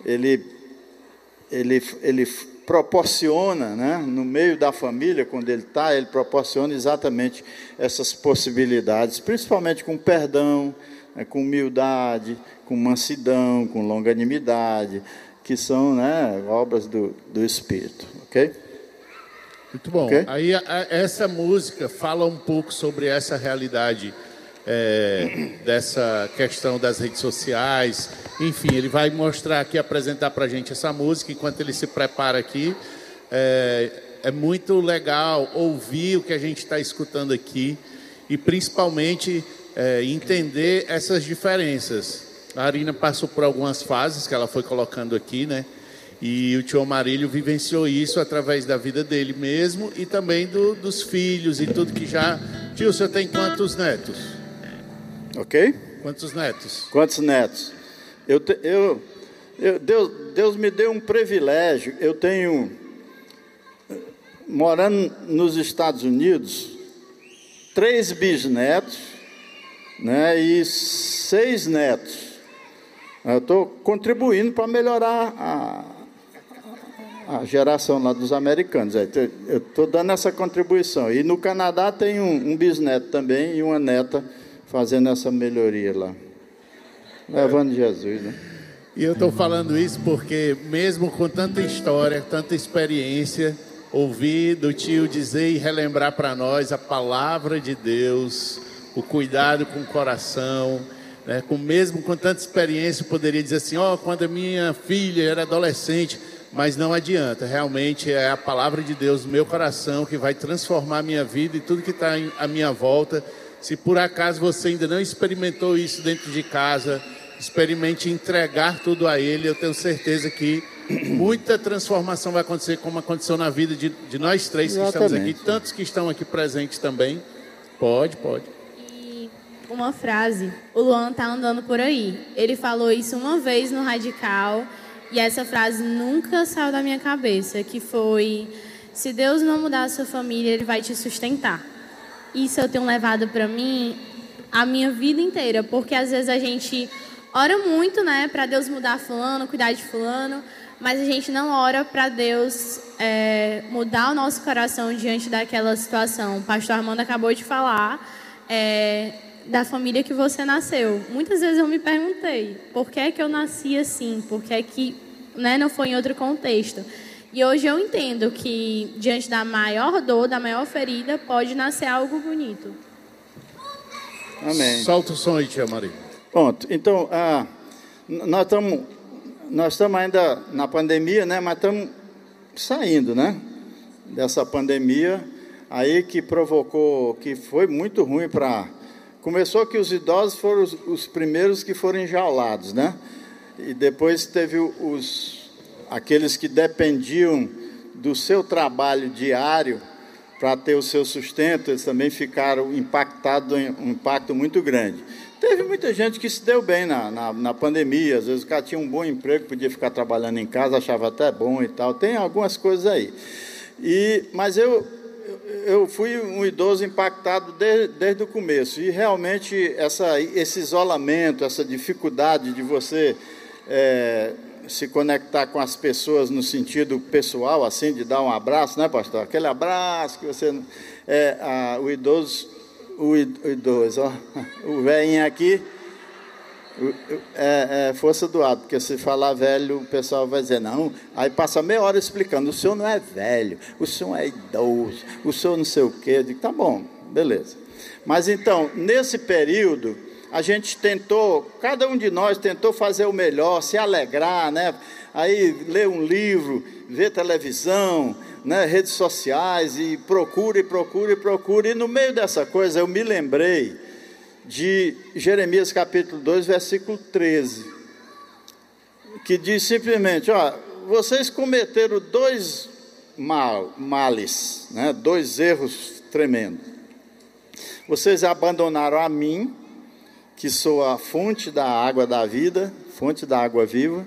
ele, ele, ele proporciona, né, no meio da família, quando ele está, ele proporciona exatamente essas possibilidades, principalmente com perdão, né, com humildade, com mansidão, com longanimidade, que são né, obras do, do Espírito, ok? Muito bom. Okay? Aí a, essa música fala um pouco sobre essa realidade é, dessa questão das redes sociais. Enfim, ele vai mostrar aqui, apresentar para a gente essa música enquanto ele se prepara aqui. É, é muito legal ouvir o que a gente está escutando aqui e principalmente é, entender essas diferenças. A Arina passou por algumas fases que ela foi colocando aqui, né? E o tio Amarilho vivenciou isso através da vida dele mesmo e também do, dos filhos e tudo que já. Tio, você tem quantos netos? Ok? Quantos netos? Quantos netos? Eu, te, eu, eu Deus, Deus me deu um privilégio. Eu tenho, morando nos Estados Unidos, três bisnetos né, e seis netos. Eu estou contribuindo para melhorar a, a geração lá dos americanos. Eu estou dando essa contribuição. E no Canadá tem um, um, bisneto também e uma neta fazendo essa melhoria lá. Levando Jesus, né? E eu estou falando isso porque, mesmo com tanta história, tanta experiência, ouvir do tio dizer e relembrar para nós a palavra de Deus, o cuidado com o coração, né? com mesmo com tanta experiência, eu poderia dizer assim: ó, oh, quando a minha filha era adolescente mas não adianta, realmente é a palavra de Deus no meu coração que vai transformar a minha vida e tudo que está à minha volta. Se por acaso você ainda não experimentou isso dentro de casa, experimente entregar tudo a Ele. Eu tenho certeza que muita transformação vai acontecer, como aconteceu na vida de, de nós três que Exatamente. estamos aqui, tantos que estão aqui presentes também. Pode, pode. E uma frase: o Luan tá andando por aí. Ele falou isso uma vez no Radical e essa frase nunca saiu da minha cabeça, que foi: se Deus não mudar a sua família, ele vai te sustentar. Isso eu tenho levado para mim a minha vida inteira, porque às vezes a gente ora muito, né, para Deus mudar fulano, cuidar de fulano, mas a gente não ora para Deus é, mudar o nosso coração diante daquela situação. O pastor Armando acabou de falar é, da família que você nasceu. Muitas vezes eu me perguntei, por que é que eu nasci assim? Por que é que né, não foi em outro contexto? E hoje eu entendo que diante da maior dor, da maior ferida, pode nascer algo bonito. Amém. Solta o som aí, tia Maria. Pronto. Então, ah, nós estamos nós estamos ainda na pandemia, né? Mas estamos saindo, né? Dessa pandemia aí que provocou, que foi muito ruim para Começou que os idosos foram os, os primeiros que foram enjaulados, né? E depois teve os aqueles que dependiam do seu trabalho diário para ter o seu sustento, eles também ficaram impactados, um impacto muito grande. Teve muita gente que se deu bem na, na, na, pandemia, às vezes o cara tinha um bom emprego, podia ficar trabalhando em casa, achava até bom e tal. Tem algumas coisas aí. E, mas eu, eu fui um idoso impactado desde, desde o começo. E realmente essa, esse isolamento, essa dificuldade de você é, se conectar com as pessoas no sentido pessoal, assim, de dar um abraço, né, pastor? Aquele abraço que você. É, a, o idoso, o idoso, ó, o velhinho aqui é, é, força do ato, porque se falar velho, o pessoal vai dizer, não. Aí passa meia hora explicando: o senhor não é velho, o senhor é idoso, o senhor não sei o quê. Eu digo: tá bom, beleza. Mas então, nesse período, a gente tentou, cada um de nós tentou fazer o melhor, se alegrar, né? Aí ler um livro, ver televisão, né? redes sociais, e procure, procure, procure. E no meio dessa coisa eu me lembrei de Jeremias capítulo 2, versículo 13, que diz simplesmente, ó, vocês cometeram dois mal, males, né, dois erros tremendos. Vocês abandonaram a mim, que sou a fonte da água da vida, fonte da água viva,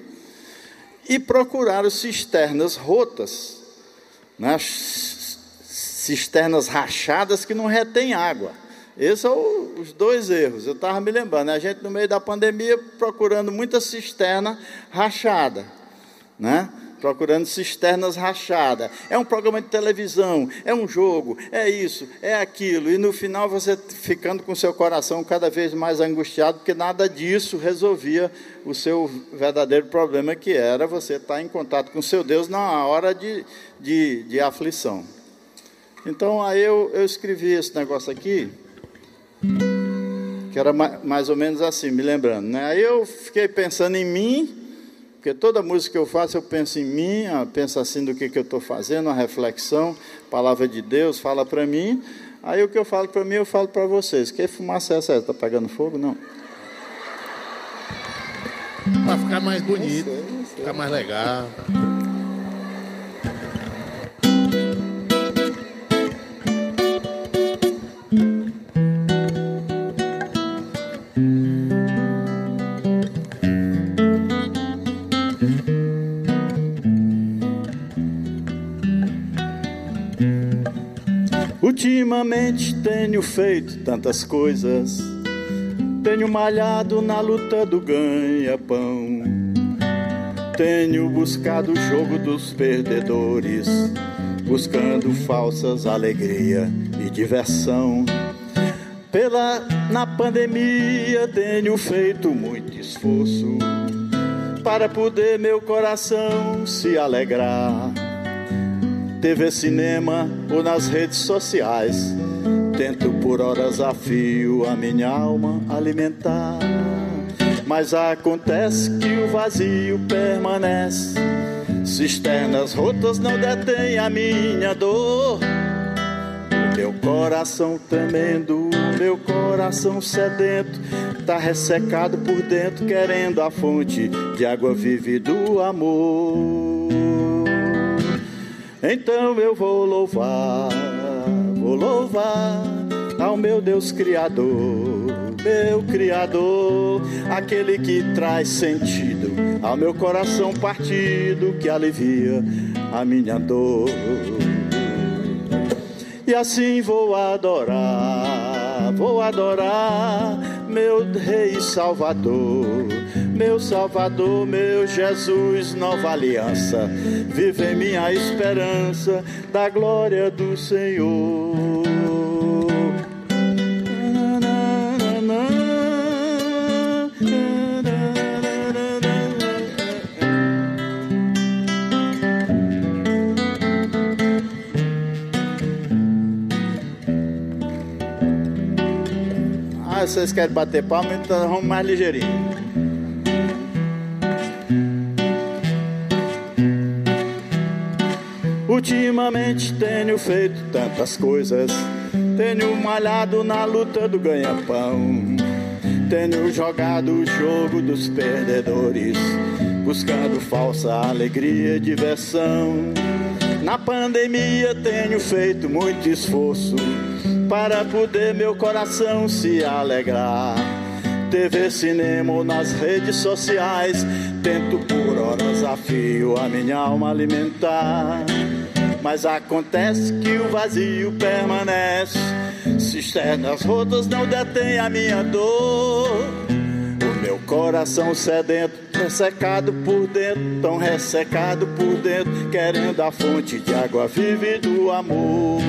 e procuraram cisternas rotas, né, cisternas rachadas que não retêm água. Esses são os dois erros. Eu estava me lembrando, né? a gente no meio da pandemia procurando muita cisterna rachada, né? Procurando cisternas rachadas. É um programa de televisão, é um jogo, é isso, é aquilo. E no final você ficando com seu coração cada vez mais angustiado, porque nada disso resolvia o seu verdadeiro problema, que era você estar em contato com seu Deus na hora de, de, de aflição. Então aí eu, eu escrevi esse negócio aqui, que era mais ou menos assim, me lembrando. Né? Aí eu fiquei pensando em mim porque toda música que eu faço, eu penso em mim, penso assim do que, que eu estou fazendo, a reflexão, a palavra de Deus fala para mim. Aí o que eu falo para mim, eu falo para vocês. Que fumaça é essa? Está pegando fogo? Não. Para ficar mais bonito, ficar mais legal. Ultimamente tenho feito tantas coisas, tenho malhado na luta do ganha-pão, tenho buscado o jogo dos perdedores, buscando falsas alegria e diversão. Pela na pandemia tenho feito muito esforço para poder meu coração se alegrar TV, cinema ou nas redes sociais. Tento por horas a fio a minha alma alimentar. Mas acontece que o vazio permanece. Cisternas rotas não detêm a minha dor. Meu coração tremendo, meu coração sedento, tá ressecado por dentro, querendo a fonte de água vive do amor. Então eu vou louvar, vou louvar ao meu Deus Criador, meu Criador, aquele que traz sentido ao meu coração partido, que alivia a minha dor. E assim vou adorar, vou adorar meu Rei Salvador meu Salvador, meu Jesus, nova aliança, vive em minha esperança da glória do Senhor. Ah, vocês querem bater palma, então vamos mais ligeirinho. Ultimamente tenho feito tantas coisas. Tenho malhado na luta do ganha-pão. Tenho jogado o jogo dos perdedores, buscando falsa alegria e diversão. Na pandemia tenho feito muito esforço para poder meu coração se alegrar. TV, cinema ou nas redes sociais, tento por horas a fio a minha alma alimentar. Mas acontece que o vazio permanece. Cisternas rotas não detêm a minha dor. O meu coração sedento, ressecado por dentro, tão ressecado por dentro, querendo a fonte de água vive do amor.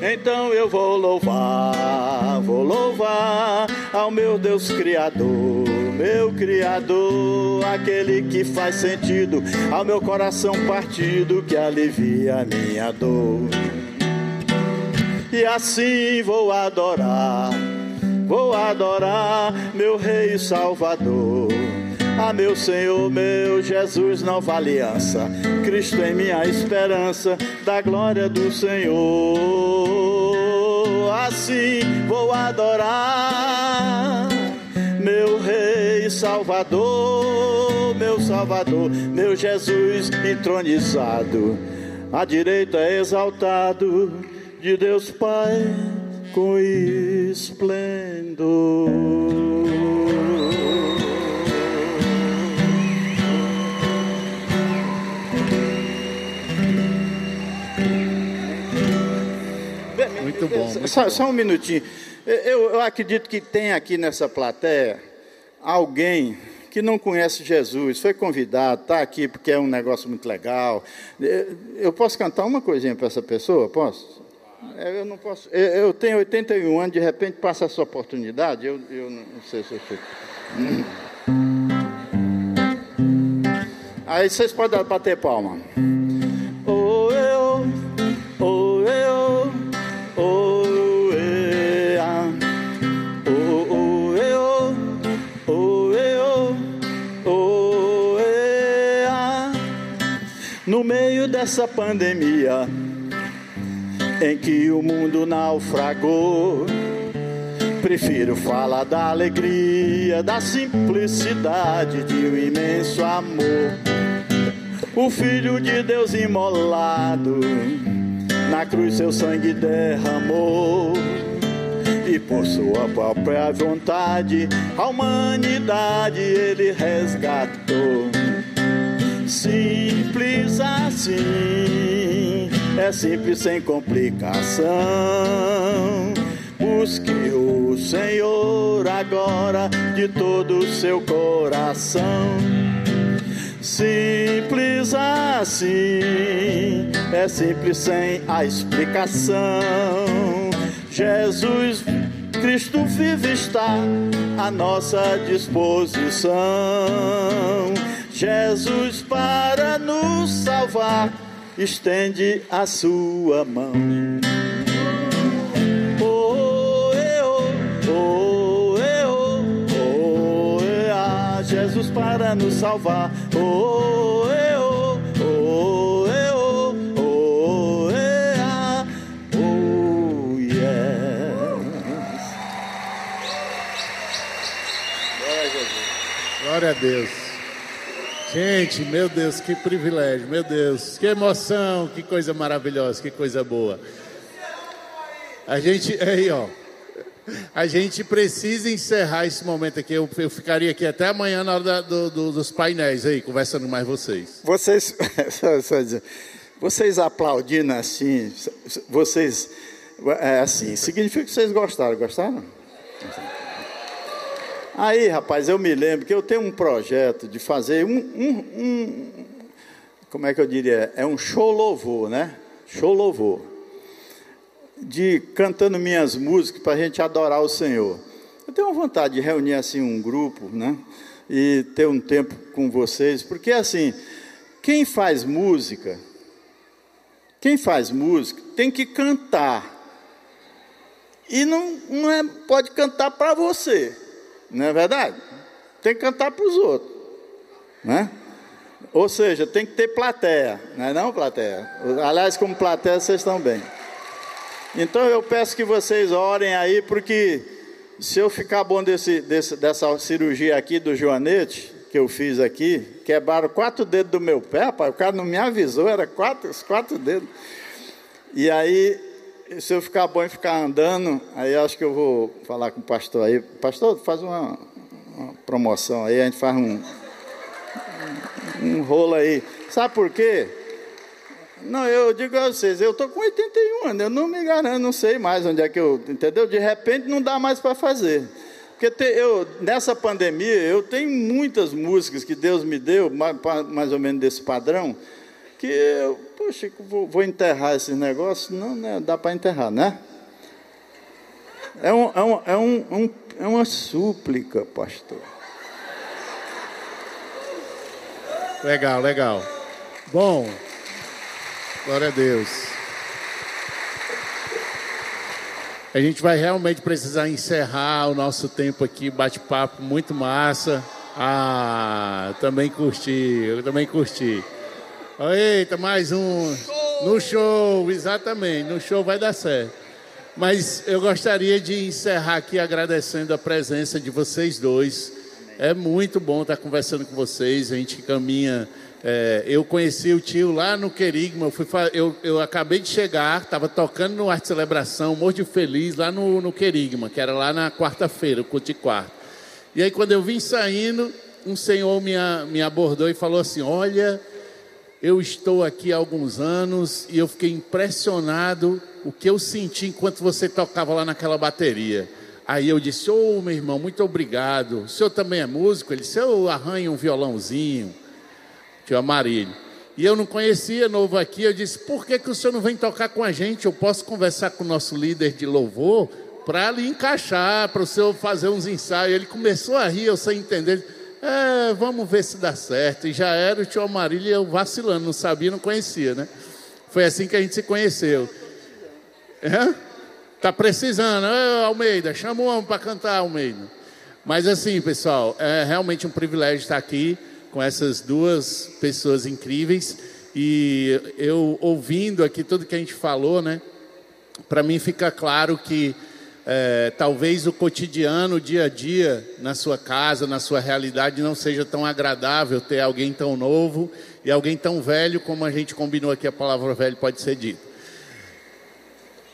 Então eu vou louvar, vou louvar ao meu Deus Criador, meu Criador, aquele que faz sentido ao meu coração partido, que alivia a minha dor. E assim vou adorar, vou adorar meu Rei Salvador a meu Senhor, meu Jesus, nova aliança. Cristo em minha esperança, da glória do Senhor. Assim vou adorar meu Rei Salvador, meu Salvador, meu Jesus entronizado, à direita exaltado de Deus Pai com esplendor. Muito bom. Muito só, bom. só, um minutinho. Eu, eu acredito que tem aqui nessa plateia alguém que não conhece Jesus, foi convidado, está aqui porque é um negócio muito legal. Eu posso cantar uma coisinha para essa pessoa? Posso? É, eu não posso. Eu tenho 81 anos, de repente passa essa oportunidade, eu, eu não sei se eu fico. Aí vocês podem bater palma. Dessa pandemia em que o mundo naufragou. Prefiro falar da alegria, da simplicidade de um imenso amor. O Filho de Deus imolado, na cruz seu sangue derramou. E por sua própria vontade, a humanidade ele resgatou. Simples assim, é simples sem complicação. Busque o Senhor agora de todo o seu coração. Simples assim, é simples sem a explicação. Jesus Cristo vive está à nossa disposição. Jesus, para nos salvar, estende a sua mão. Oh, eu, oh, eu, oh, eu, Jesus, para nos salvar. Oh, Gente, meu Deus, que privilégio, meu Deus, que emoção, que coisa maravilhosa, que coisa boa. A gente, aí ó, a gente precisa encerrar esse momento aqui. Eu, eu ficaria aqui até amanhã na hora da, do, do, dos painéis aí, conversando mais vocês. Vocês, vocês aplaudindo assim, vocês, é assim, significa que vocês gostaram, gostaram? Aí, rapaz, eu me lembro que eu tenho um projeto de fazer um, um, um como é que eu diria? É um show louvor, né? Show louvor. De cantando minhas músicas para a gente adorar o Senhor. Eu tenho vontade de reunir assim um grupo, né? E ter um tempo com vocês, porque assim, quem faz música, quem faz música tem que cantar. E não, não é, pode cantar para você. Não é verdade? Tem que cantar para os outros. Né? Ou seja, tem que ter plateia, não é não, plateia? Aliás, como plateia, vocês estão bem. Então eu peço que vocês orem aí, porque se eu ficar bom desse, desse, dessa cirurgia aqui do joanete, que eu fiz aqui, quebraram quatro dedos do meu pé, rapaz, o cara não me avisou, era quatro, quatro dedos. E aí se eu ficar bom e ficar andando, aí acho que eu vou falar com o pastor aí. Pastor, faz uma, uma promoção aí, a gente faz um, um, rolo aí. Sabe por quê? Não, eu digo a vocês, eu estou com 81 anos, eu não me garanto, não sei mais onde é que eu. Entendeu? De repente não dá mais para fazer. Porque te, eu, nessa pandemia, eu tenho muitas músicas que Deus me deu, mais, mais ou menos desse padrão, que eu, poxa, vou, vou enterrar esse negócio? Não, né, dá para enterrar, né? É, um, é, um, é, um, é uma súplica, pastor. Legal, legal. Bom, glória a Deus. A gente vai realmente precisar encerrar o nosso tempo aqui, bate-papo muito massa. Ah, também curti, eu também curti. Eita, mais um. No show, exatamente. No show vai dar certo. Mas eu gostaria de encerrar aqui agradecendo a presença de vocês dois. É muito bom estar conversando com vocês. A gente caminha. É, eu conheci o tio lá no Querigma. Eu, fui, eu, eu acabei de chegar, estava tocando no Arte Celebração, morro feliz, lá no, no Querigma, que era lá na quarta-feira, o culto de quarto. E aí, quando eu vim saindo, um senhor me, me abordou e falou assim: Olha eu estou aqui há alguns anos e eu fiquei impressionado o que eu senti enquanto você tocava lá naquela bateria. Aí eu disse: Ô oh, meu irmão, muito obrigado. O senhor também é músico? Ele disse: Eu arranho um violãozinho. Tio Amarilho. E eu não conhecia, novo aqui. Eu disse: Por que, que o senhor não vem tocar com a gente? Eu posso conversar com o nosso líder de louvor para lhe encaixar, para o senhor fazer uns ensaios. Ele começou a rir, eu sem entender. É, vamos ver se dá certo. E já era o tio Amarilho eu vacilando, não sabia, não conhecia, né? Foi assim que a gente se conheceu. É? Tá precisando, Ô, Almeida, chama o homem para cantar, Almeida. Mas assim, pessoal, é realmente um privilégio estar aqui com essas duas pessoas incríveis. E eu ouvindo aqui tudo que a gente falou, né? Para mim fica claro que é, talvez o cotidiano, o dia a dia, na sua casa, na sua realidade, não seja tão agradável ter alguém tão novo e alguém tão velho, como a gente combinou aqui, a palavra velho pode ser dita.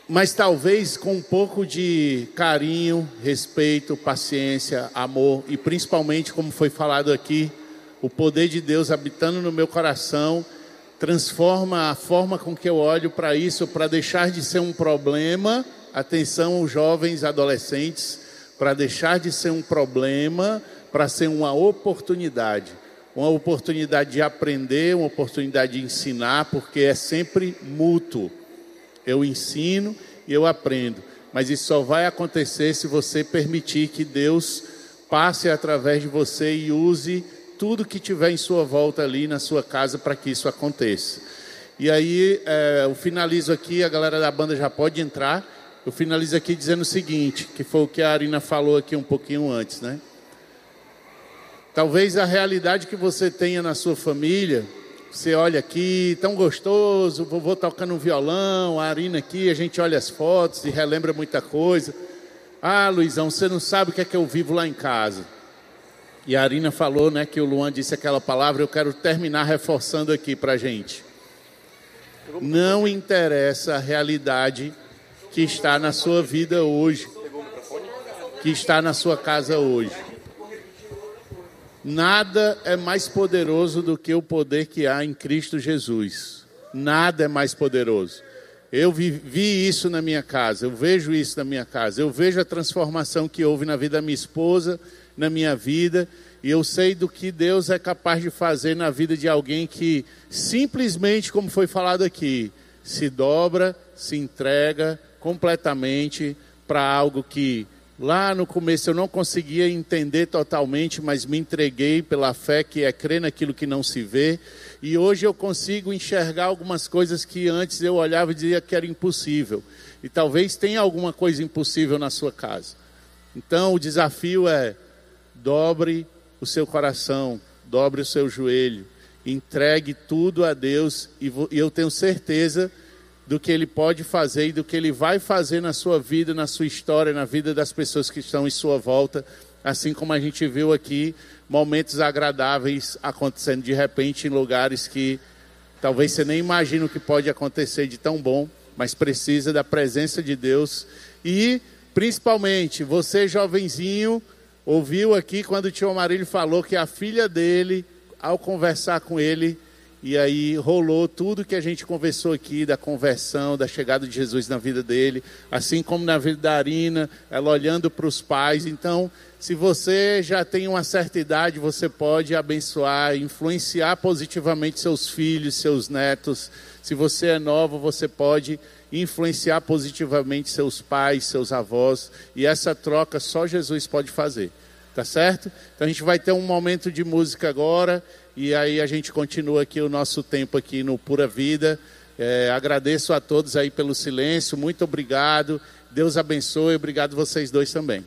Mas talvez com um pouco de carinho, respeito, paciência, amor e principalmente, como foi falado aqui, o poder de Deus habitando no meu coração transforma a forma com que eu olho para isso, para deixar de ser um problema atenção, jovens adolescentes, para deixar de ser um problema, para ser uma oportunidade. Uma oportunidade de aprender, uma oportunidade de ensinar, porque é sempre mútuo. Eu ensino e eu aprendo. Mas isso só vai acontecer se você permitir que Deus passe através de você e use tudo que tiver em sua volta ali na sua casa para que isso aconteça. E aí, é, eu finalizo aqui, a galera da banda já pode entrar eu finalizo aqui dizendo o seguinte, que foi o que a Arina falou aqui um pouquinho antes, né? Talvez a realidade que você tenha na sua família, você olha aqui, tão gostoso, vovô tocando um violão, a Arina aqui, a gente olha as fotos e relembra muita coisa. Ah, Luizão, você não sabe o que é que eu vivo lá em casa. E a Arina falou, né, que o Luan disse aquela palavra, eu quero terminar reforçando aqui para a gente. Não interessa a realidade que está na sua vida hoje, que está na sua casa hoje. Nada é mais poderoso do que o poder que há em Cristo Jesus. Nada é mais poderoso. Eu vi, vi, isso na minha casa, eu vejo isso na minha casa, eu vejo a transformação que houve na vida da minha esposa, na minha vida, e eu sei do que Deus é capaz de fazer na vida de alguém que simplesmente, como foi falado aqui, se dobra, se entrega, completamente para algo que lá no começo eu não conseguia entender totalmente, mas me entreguei pela fé que é crer naquilo que não se vê. E hoje eu consigo enxergar algumas coisas que antes eu olhava e dizia que era impossível. E talvez tenha alguma coisa impossível na sua casa. Então o desafio é dobre o seu coração, dobre o seu joelho, entregue tudo a Deus e eu tenho certeza que do que ele pode fazer e do que ele vai fazer na sua vida, na sua história, na vida das pessoas que estão em sua volta, assim como a gente viu aqui momentos agradáveis acontecendo de repente em lugares que talvez você nem imagine o que pode acontecer de tão bom, mas precisa da presença de Deus. E principalmente você jovenzinho ouviu aqui quando o tio Amarilho falou que a filha dele ao conversar com ele e aí rolou tudo que a gente conversou aqui da conversão, da chegada de Jesus na vida dele, assim como na vida da Arina, ela olhando para os pais. Então, se você já tem uma certa idade, você pode abençoar, influenciar positivamente seus filhos, seus netos. Se você é novo, você pode influenciar positivamente seus pais, seus avós. E essa troca só Jesus pode fazer. Tá certo? Então a gente vai ter um momento de música agora. E aí a gente continua aqui o nosso tempo aqui no Pura Vida. É, agradeço a todos aí pelo silêncio, muito obrigado. Deus abençoe, obrigado vocês dois também.